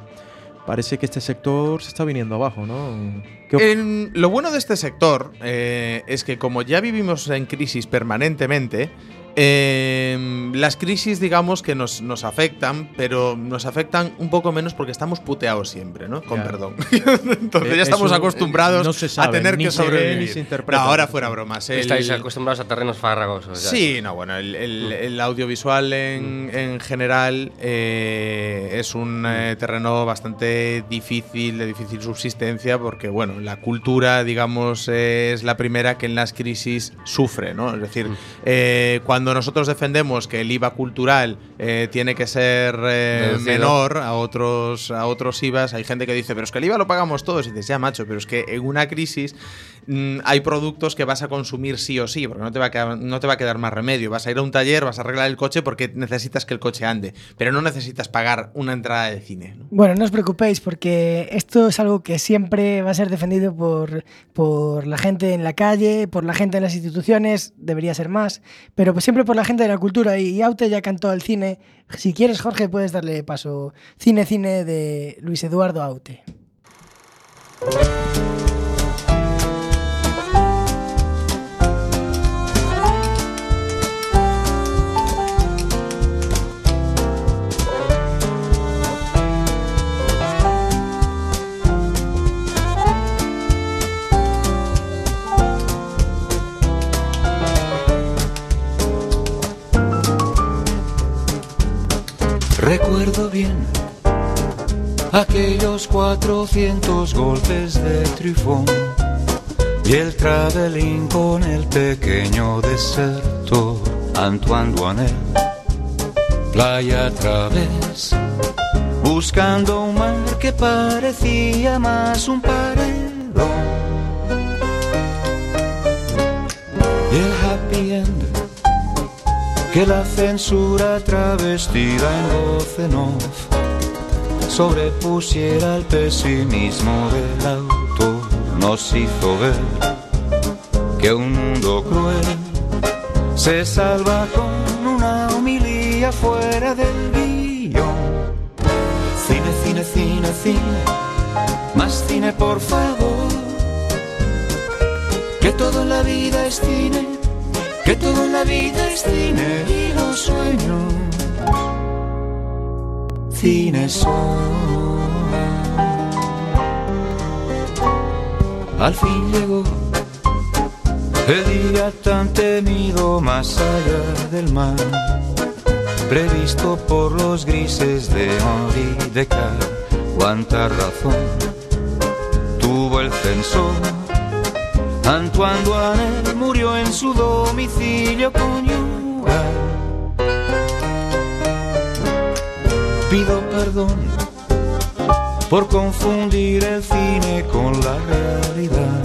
parece que este sector se está viniendo abajo, ¿no? ¿Qué op- En- lo bueno de este sector eh, es que como ya vivimos en crisis permanentemente, eh, las crisis digamos que nos, nos afectan, pero nos afectan un poco menos porque estamos puteados siempre, ¿no? Con Ya. perdón. Entonces Eh, ya estamos eso, eh, acostumbrados no se a tener ni que sobrevivir. ni se interpreta. No, ahora fuera bromas. el- Estáis acostumbrados a terrenos farragosos. ya. Sí, no, bueno, el, el- el audiovisual en, en general eh, es un eh, terreno bastante difícil, de difícil subsistencia, porque, bueno, la cultura, digamos, eh, es la primera que en las crisis sufre, ¿no? Es decir, eh, cuando nosotros defendemos que el IVA cultural eh, tiene que ser eh, menor a otros, a otros IVAs, hay gente que dice, pero es que el IVA lo pagamos todos, y dices, ya, macho, pero es que en una crisis mm, hay productos que vas a consumir sí o sí, porque no te, va a quedar, no te va a quedar más remedio. Vas a ir a un taller, vas a arreglar el coche porque necesitas que el coche ande, pero no necesitas pagar una entrada de cine. ¿no? Bueno, no os preocupéis porque esto es algo que siempre va a ser defendido por, por la gente en la calle, por la gente en las instituciones, debería ser más, pero pues siempre por la gente de la cultura. Y Aute ya cantó al cine. Si quieres, Jorge, puedes darle paso. Cine, cine de Luis Eduardo Aute. Bien aquellos 400 golpes de trifón y el traveling con el pequeño deserto Antoine Duanel. Playa a través, buscando un mar que parecía más un paredón. Y el happy end que la censura travestida en voz en off sobrepusiera el pesimismo del autor nos hizo ver que un mundo cruel se salva con una homilía fuera del guion. Cine, cine, cine, cine, más cine por favor, que todo en la vida es cine que todo en la vida es cine y los sueños cine son. Al fin llegó el día tan temido más allá del mar, previsto por los grises de Henri Descartes. Cuánta razón tuvo el censor Antoine Duanel murió en su domicilio conyugal. Pido perdón por confundir el cine con la realidad.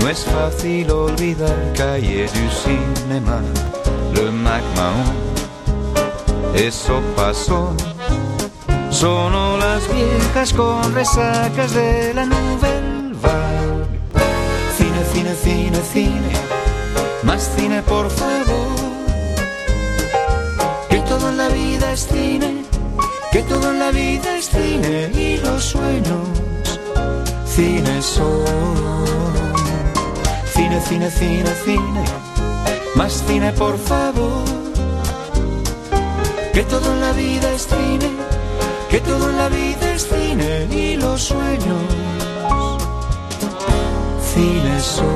No es fácil olvidar Calle du Cinéma, le MacMahon. Eso pasó. Sonó las viejas con resacas de la Vague. Cine, cine, más cine por favor. Que todo en la vida es cine, que todo en la vida es cine y los sueños cine son. Cine, cine, cine, cine, más cine por favor. Que todo en la vida es cine, que todo en la vida es cine y los sueños fileso.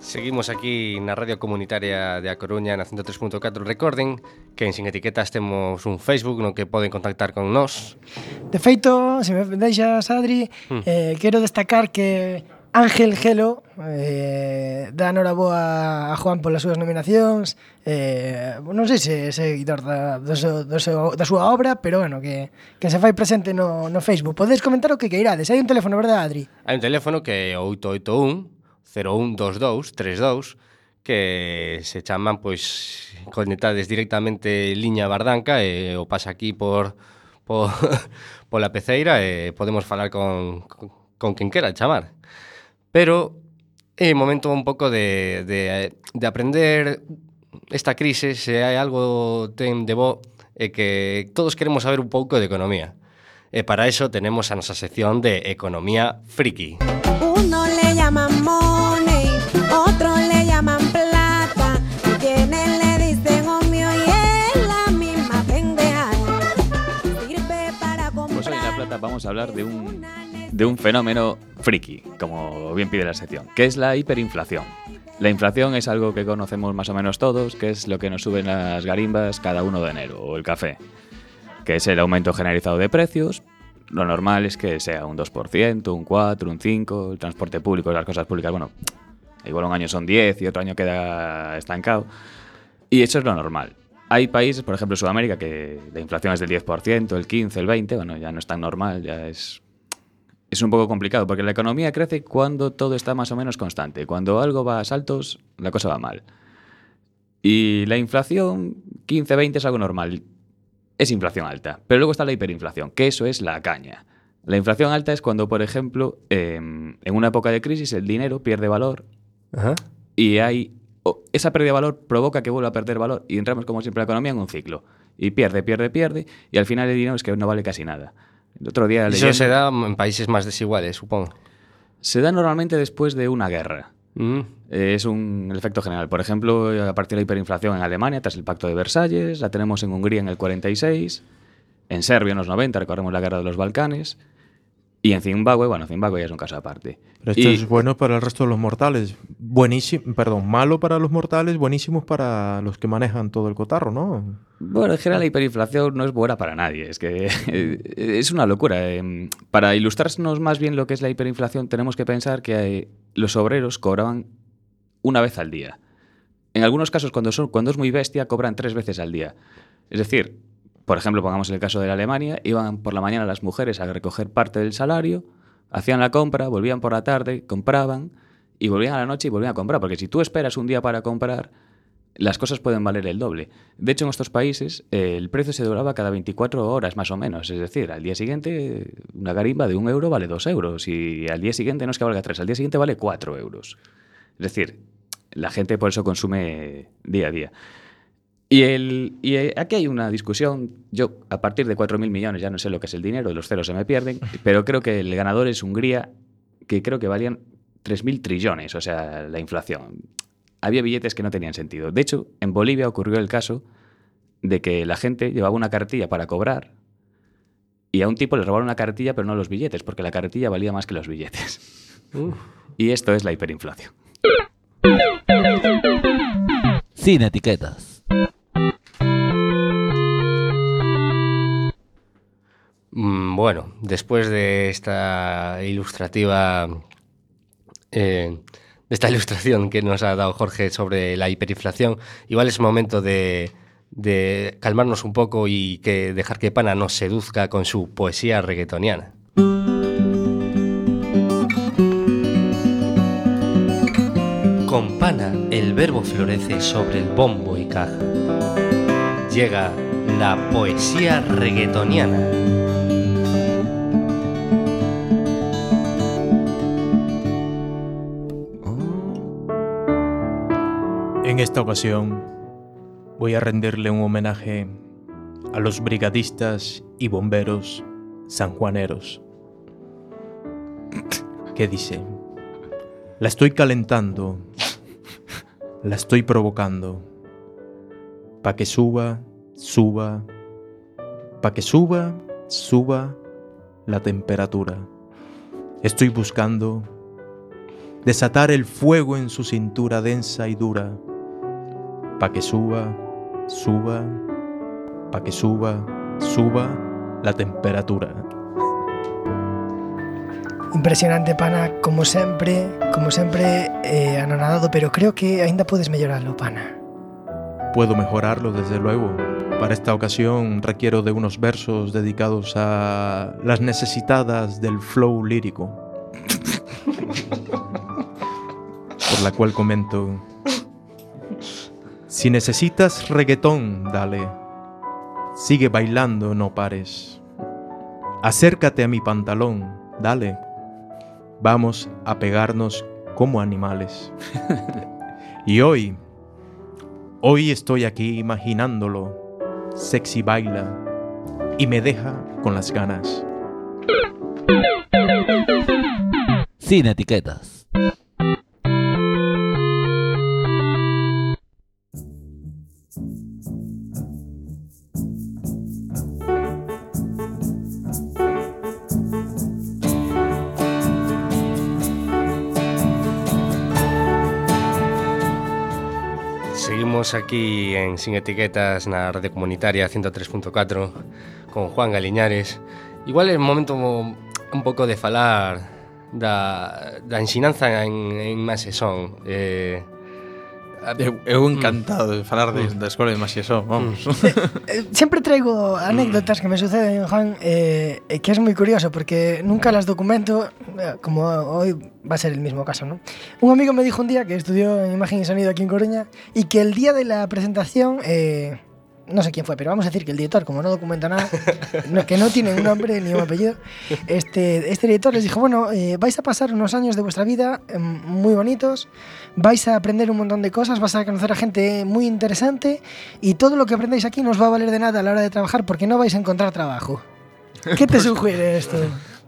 Seguimos aquí na Radio Comunitaria de A Coruña na 103.4 Recorden que en Sin Etiquetas temos un Facebook no que poden contactar con nós De feito, se me deixas Adri mm. eh, quero destacar que Ángel Gelo eh, dá noraboa a Juan polas súas nominacións eh, non sei se é seguidor da, do seu, do seu, da súa obra, pero bueno, que, que se fai presente no, no Facebook. Podedes comentar o que queirades. Hai un teléfono, verdad, Adri? Hai un teléfono que é 881-0122-32, que se chaman, pois, conectades directamente liña Bardanca e o pasa aquí por, por pola peceira e podemos falar con, con, con quen quera chamar. Pero é momento un pouco de, de, de aprender esta crise se hai algo ten de bo é que todos queremos saber un pouco de economía. E para eso tenemos a nosa sección de Economía Friki. Uno le llaman money, otro le llaman plata, y quienes le dicen omio y es la misma pendeja. Sirve para comprar. Pues hoy en La Plata vamos a hablar de un, de un fenómeno friki, como bien pide la sección, que es la hiperinflación. La inflación es algo que conocemos más o menos todos, que es lo que nos suben las garimbas cada 1 de enero, o el café, que es el aumento generalizado de precios. Lo normal es que sea un 2%, un 4%, un 5%, el transporte público, las cosas públicas, bueno, igual un año son 10 y otro año queda estancado. Y eso es lo normal. Hay países, por ejemplo Sudamérica, que la inflación es del 10%, el 15%, el 20%, bueno, ya no es tan normal, ya es... Es un poco complicado, porque la economía crece cuando todo está más o menos constante. Cuando algo va a saltos, la cosa va mal. Y la inflación, 15-20 es algo normal. Es inflación alta. Pero luego está la hiperinflación, que eso es la caña. La inflación alta es cuando, por ejemplo, em, en una época de crisis el dinero pierde valor Ajá. y hay esa pérdida de valor provoca que vuelva a perder valor y entramos como siempre la economía en un ciclo y pierde, pierde, pierde y al final el dinero es que no vale casi nada. El otro día Eso se da en países más desiguales, supongo. se da normalmente después de una guerra. Mm. Es un el efecto general. Por ejemplo, a partir de la hiperinflación en Alemania, tras el Pacto de Versalles, la tenemos en Hungría en el 46, en Serbia en los 90, recordemos la guerra de los Balcanes, y en Zimbabue, bueno, Zimbabue ya es un caso aparte. Pero esto Y- es bueno para el resto de los mortales. Buenísimo, perdón, malo para los mortales, buenísimos para los que manejan todo el cotarro, ¿no? Bueno, en general la hiperinflación no es buena para nadie, es que es una locura. Em, Para ilustrarnos más bien lo que es la hiperinflación, tenemos que pensar que eh, los obreros cobraban una vez al día. En algunos casos, cuando, son, cuando es muy bestia, cobran tres veces al día. Es decir, por ejemplo, pongamos el caso de la Alemania, iban por la mañana las mujeres a recoger parte del salario, hacían la compra, volvían por la tarde, compraban, y volvían a la noche y volvían a comprar, porque si tú esperas un día para comprar, las cosas pueden valer el doble. De hecho, en estos países eh, el precio se doblaba cada 24 horas más o menos. Es decir, al día siguiente una garimba de un euro vale dos euros y al día siguiente no es que valga tres, al día siguiente vale cuatro euros. Es decir, la gente por eso consume día a día. Y, el, y eh, aquí hay una discusión. Yo, a partir de 4.000 millones, ya no sé lo que es el dinero, los ceros se me pierden, pero creo que el ganador es Hungría, que creo que valían 3.000 trillones, o sea, la inflación. Había billetes que no tenían sentido. De hecho, en Bolivia ocurrió el caso de que la gente llevaba una cartilla para cobrar y a un tipo le robaron una cartilla, pero no los billetes, porque la cartilla valía más que los billetes. Y esto es la hiperinflación. Sin etiquetas. Mm, Bueno, después de esta ilustrativa, eh, esta ilustración que nos ha dado Jorge sobre la hiperinflación, igual es momento de, de calmarnos un poco y que dejar que Pana nos seduzca con su poesía reggaetoniana. Con Pana el verbo florece sobre el bombo y caja. Llega la poesía reggaetoniana. En esta ocasión voy a rendirle un homenaje a los brigadistas y bomberos sanjuaneros. Que dice, la estoy calentando La estoy provocando. Pa' que suba, suba. Pa' que suba, suba la temperatura. Estoy buscando desatar el fuego en su cintura densa y dura. Pa' que suba, suba, pa' que suba, suba la temperatura. Impresionante, pana, como sempre, como sempre eh, anonadado, pero creo que aínda podes melloralo, pana. Puedo mejorarlo, desde luego. Para esta ocasión requiero de unos versos dedicados a las necesitadas del flow lírico. Por la cual comento... Si necesitas reggaetón, dale. Sigue bailando, no pares. Acércate a mi pantalón, dale. Vamos a pegarnos como animales. y hoy, hoy estoy aquí imaginándolo. Sexy baila y me deja con las ganas. Sin etiquetas. Estamos aquí en Sin Etiquetas na rede comunitaria 103.4 con Juan Galiñares. Igual é momento un pouco de falar da, da ensinanza en, en máis. Eh, Eu, eu encantado de falar de, da escola de Maxiesó, vamos. Mm. Eh, eh, sempre traigo anécdotas que me suceden, Juan, eh, eh, que es moi curioso, porque nunca las documento, eh, como hoy va a ser el mismo caso, ¿no? Un amigo me dijo un día que estudió en Imagen y Sonido aquí en Coruña y que el día de la presentación... Eh, no sé quién fue, pero vamos a decir que el director, como no documenta nada, no- que no tiene un nombre ni un apellido, este, este director les dijo, bueno, eh, vais a pasar unos años de vuestra vida eh, muy bonitos, vais a aprender un montón de cosas, vas a conocer a gente muy interesante y todo lo que aprendáis aquí no os va a valer de nada a la hora de trabajar porque no vais a encontrar trabajo. ¿Qué te sugiere esto?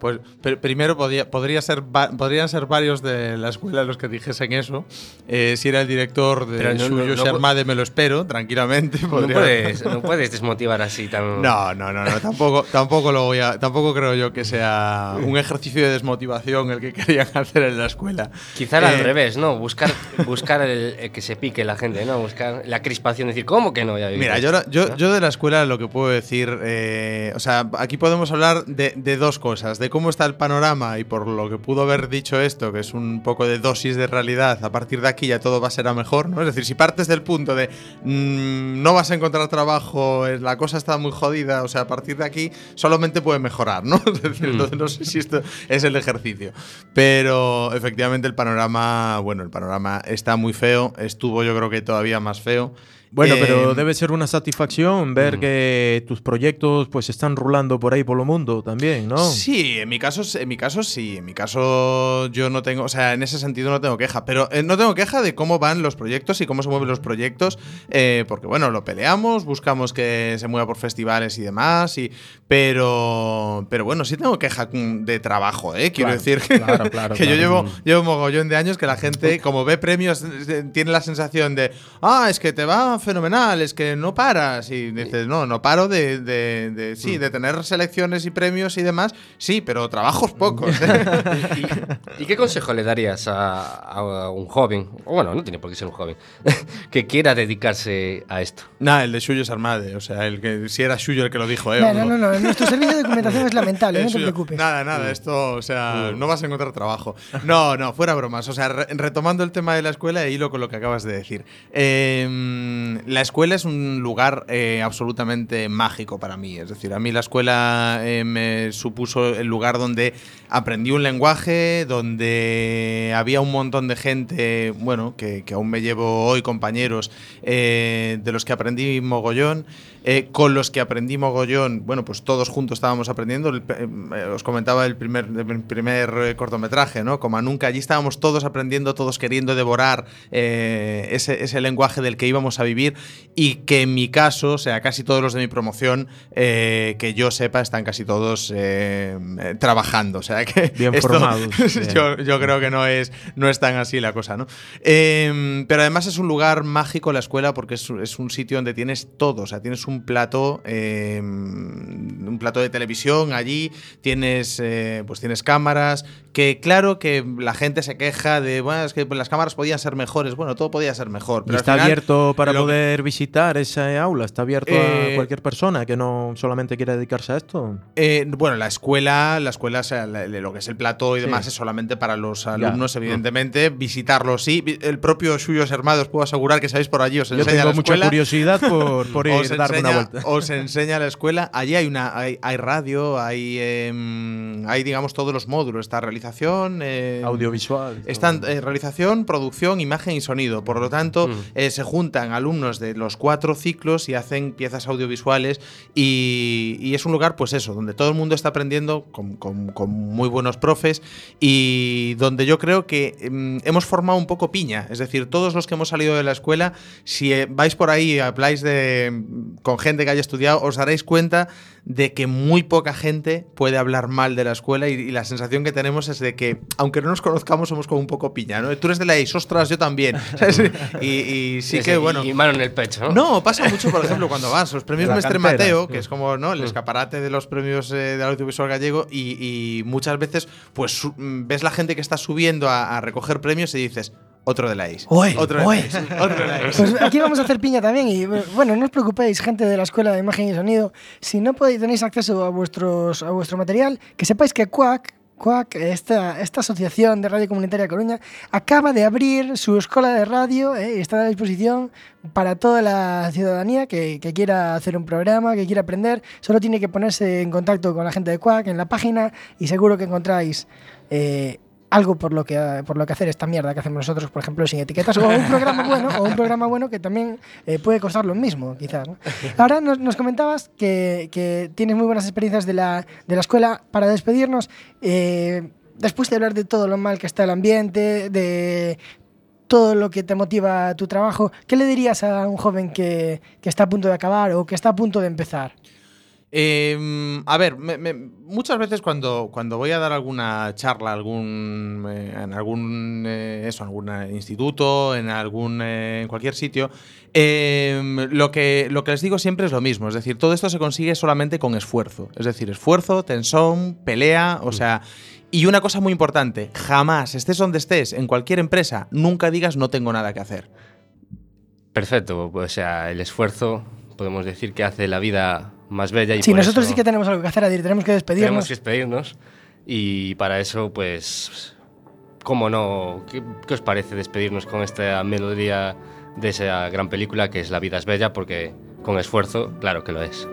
Pues pr- primero podía, podría ser podrían ser varios de la escuela los que dijesen eso. Eh, si era el director de no- no- Suyo no- Xermade, me lo espero, tranquilamente. no, podría- puedes, no puedes desmotivar así tan... No, no, no, no, tampoco, tampoco lo voy a, tampoco creo yo que sea un ejercicio de desmotivación el que querían hacer en la escuela. Quizá era al Eh, revés, ¿no? Buscar, buscar el, el que se pique la gente, ¿no? Buscar la crispación, decir, ¿cómo que no? Ya Mira, yo, yo, ¿no? yo de la escuela lo que puedo decir, eh, o sea, aquí podemos hablar de, de dos cosas, de cómo está el panorama y por lo que pudo haber dicho esto, que es un poco de dosis de realidad, a partir de aquí ya todo va a ser a mejor, ¿no? Es decir, si partes del punto de mm, no vas a encontrar trabajo, eh, la cosa está muy jodida, o sea, a partir de aquí solamente puede mejorar, ¿no? Es decir, entonces no sé si esto es el ejercicio. Pero efectivamente el panorama, bueno, el panorama está muy feo, estuvo yo creo que todavía más feo. Bueno, Eh, pero debe ser una satisfacción ver que tus proyectos pues están rulando por ahí por el mundo también, ¿no? Sí, en mi caso, en mi caso sí, en mi caso yo no tengo, o sea, en ese sentido no tengo queja, pero eh, no tengo queja de cómo van los proyectos y cómo se mueven los proyectos, eh, porque bueno, lo peleamos, buscamos que se mueva por festivales y demás, y, pero, pero bueno, sí tengo queja mm, de trabajo, ¿eh? Quiero Claro, decir claro, claro, que yo llevo, llevo un mogollón de años que la gente, como ve premios, eh, tiene la sensación de, ah, es que te va fenomenal, es que no paras. Y dices, no, no paro de, de, de- sí, de tener selecciones y premios y demás, sí, pero trabajos pocos. ¿eh? ¿Y qué consejo le darías a, a un joven, o bueno, no tiene por qué ser un joven, que quiera dedicarse a esto? Nada, el de Suyo es Armade, o sea, el que si era Suyo el que lo dijo, ¿eh? No, no, no, no, nuestro servicio de documentación es lamentable, El no te suyo. preocupes. Nada, nada, esto, o sea, no vas a encontrar trabajo. No, no, fuera bromas. O sea, re- retomando el tema de la escuela y hilo con lo que acabas de decir. Eh, la escuela es un lugar eh, absolutamente mágico para mí. Es decir, a mí la escuela eh, me supuso el lugar donde aprendí un lenguaje, donde había un montón de gente, bueno, que, aún me llevo hoy, compañeros, eh, de los que aprendí mogollón. eh, con los que aprendí mogollón, bueno, pues todos juntos estábamos aprendiendo. Eh, os comentaba el primer, primer cortometraje, ¿no? Como nunca, allí estábamos todos aprendiendo, todos queriendo devorar ese, ese lenguaje del que íbamos a vivir y que en mi caso, o sea, casi todos los de mi promoción, que yo sepa, están casi todos trabajando. O sea, que Bien esto- formados. yo, yo creo que no es, no es tan así la cosa, ¿no? Eh, pero además es un lugar mágico la escuela porque es, es un sitio donde tienes todo, o sea, tienes un plato, eh, un plato de televisión allí, tienes, eh, pues tienes cámaras, que claro que la gente se queja de, bueno, es que las cámaras podían ser mejores, bueno, todo podía ser mejor, pero está final abierto para que- poder visitar esa aula, está abierto Eh, a cualquier persona que no solamente quiera dedicarse a esto. Eh, bueno, la escuela, la escuela, o sea, la- lo que es el plató y Sí. demás es solamente para los Ya. alumnos, evidentemente. Visitarlo sí. El propio Suyos Hermanos, puedo asegurar que sabéis por allí, os Yo enseña tengo la mucha escuela. curiosidad por, por ir os a darme una enseña- vuelta. Os enseña la escuela. Allí hay una hay, hay radio, hay, em, hay, digamos, todos los módulos. Está realización. em, Audiovisual. están eh, realización, producción, imagen y sonido. Por lo tanto, eh, se juntan alumnos de los cuatro ciclos y hacen piezas audiovisuales. Y, y es un lugar, pues eso, donde todo el mundo está aprendiendo con, con- con muy buenos profes y donde yo creo que em, hemos formado un poco piña. Es decir, todos los que hemos salido de la escuela, si eh, vais por ahí y habláis de, con gente que haya estudiado, os daréis cuenta de que muy poca gente puede hablar mal de la escuela y, y la sensación que tenemos es de que, aunque no nos conozcamos, somos como un poco piña, ¿no? Tú eres de la EIS, ostras, yo también. ¿sabes? Y, y sí que, bueno... Y mano en el pecho, ¿no? No, pasa mucho, por ejemplo, cuando vas a los premios Mestre. Mateo, que es como ¿no? el escaparate de los premios eh, del audiovisual gallego, y, y muchas veces pues mm, ves la gente que está subiendo a, a recoger premios y dices, otro de la IS. Oye, otro de la oye. IS. Otro de la IS. Pues aquí vamos a hacer piña también y bueno, no os preocupéis, gente de la Escuela de Imagen y Sonido, si no podéis tenéis acceso a vuestros a vuestro material, que sepáis que CUAC CUAC, esta, esta asociación de radio comunitaria Coruña, acaba de abrir su escuela de radio eh, y está a disposición para toda la ciudadanía que, que quiera hacer un programa, que quiera aprender. Solo tiene que ponerse en contacto con la gente de CUAC en la página y seguro que encontráis eh, algo por lo que por lo que hacer esta mierda que hacemos nosotros, por ejemplo, sin etiquetas, o un programa bueno, o un programa bueno que también eh, puede costar lo mismo, quizás. Ahora nos, comentabas que, tienes muy buenas experiencias de la, de la escuela. Para despedirnos, eh, después de hablar de todo lo mal que está el ambiente, de todo lo que te motiva tu trabajo, ¿qué le dirías a un joven que está a punto de acabar o que está a punto de empezar? Eh, a ver, me- me- muchas veces cuando, cuando voy a dar alguna charla algún, eh, en algún eh, eso, algún eh, instituto, en algún eh, en cualquier sitio, eh, lo, que, lo que les digo siempre es lo mismo. Es decir, todo esto se consigue solamente con esfuerzo. Es decir, esfuerzo, tensión, pelea, o sea. Y una cosa muy importante, jamás, estés donde estés, en cualquier empresa, nunca digas no tengo nada que hacer. Perfecto, o sea, el esfuerzo podemos decir que hace la vida más bella y Sí, nosotros eso sí que tenemos algo que hacer, Adir, tenemos que despedirnos. tenemos que despedirnos y para eso pues cómo no, ¿qué, qué os parece despedirnos con esta melodía de esa gran película que es La vida es bella porque con esfuerzo, claro que lo es.